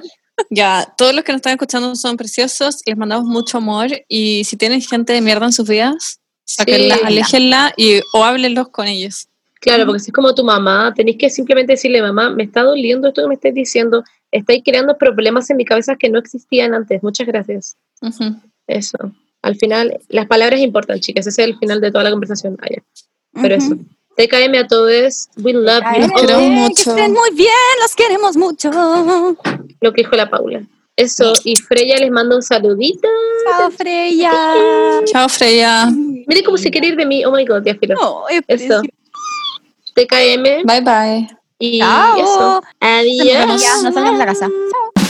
Ya, todos los que nos están escuchando son preciosos y les mandamos mucho amor. Y si tienen gente de mierda en sus vidas, sáquenla, aléjenla y, o háblenlos con ellos. Claro, porque si es como tu mamá, tenéis que simplemente decirle, mamá, me está doliendo esto que me estás diciendo, estáis creando problemas en mi cabeza que no existían antes. Muchas gracias. Eso. Al final, las palabras importan, chicas. Ese es el final de toda la conversación. Pero eso. TKM a todos. We love you. Los queremos mucho. Que estén muy bien, los queremos mucho. Lo que dijo la Paula. Eso, y Freya les manda un saludito. Chao, Freya. Chao, Freya. Mire cómo se quiere ir de mí. Oh my god, ya filo. No, eso. TKM. Bye bye. Y Chao. eso. Adiós. Nos vemos en la casa. Chao.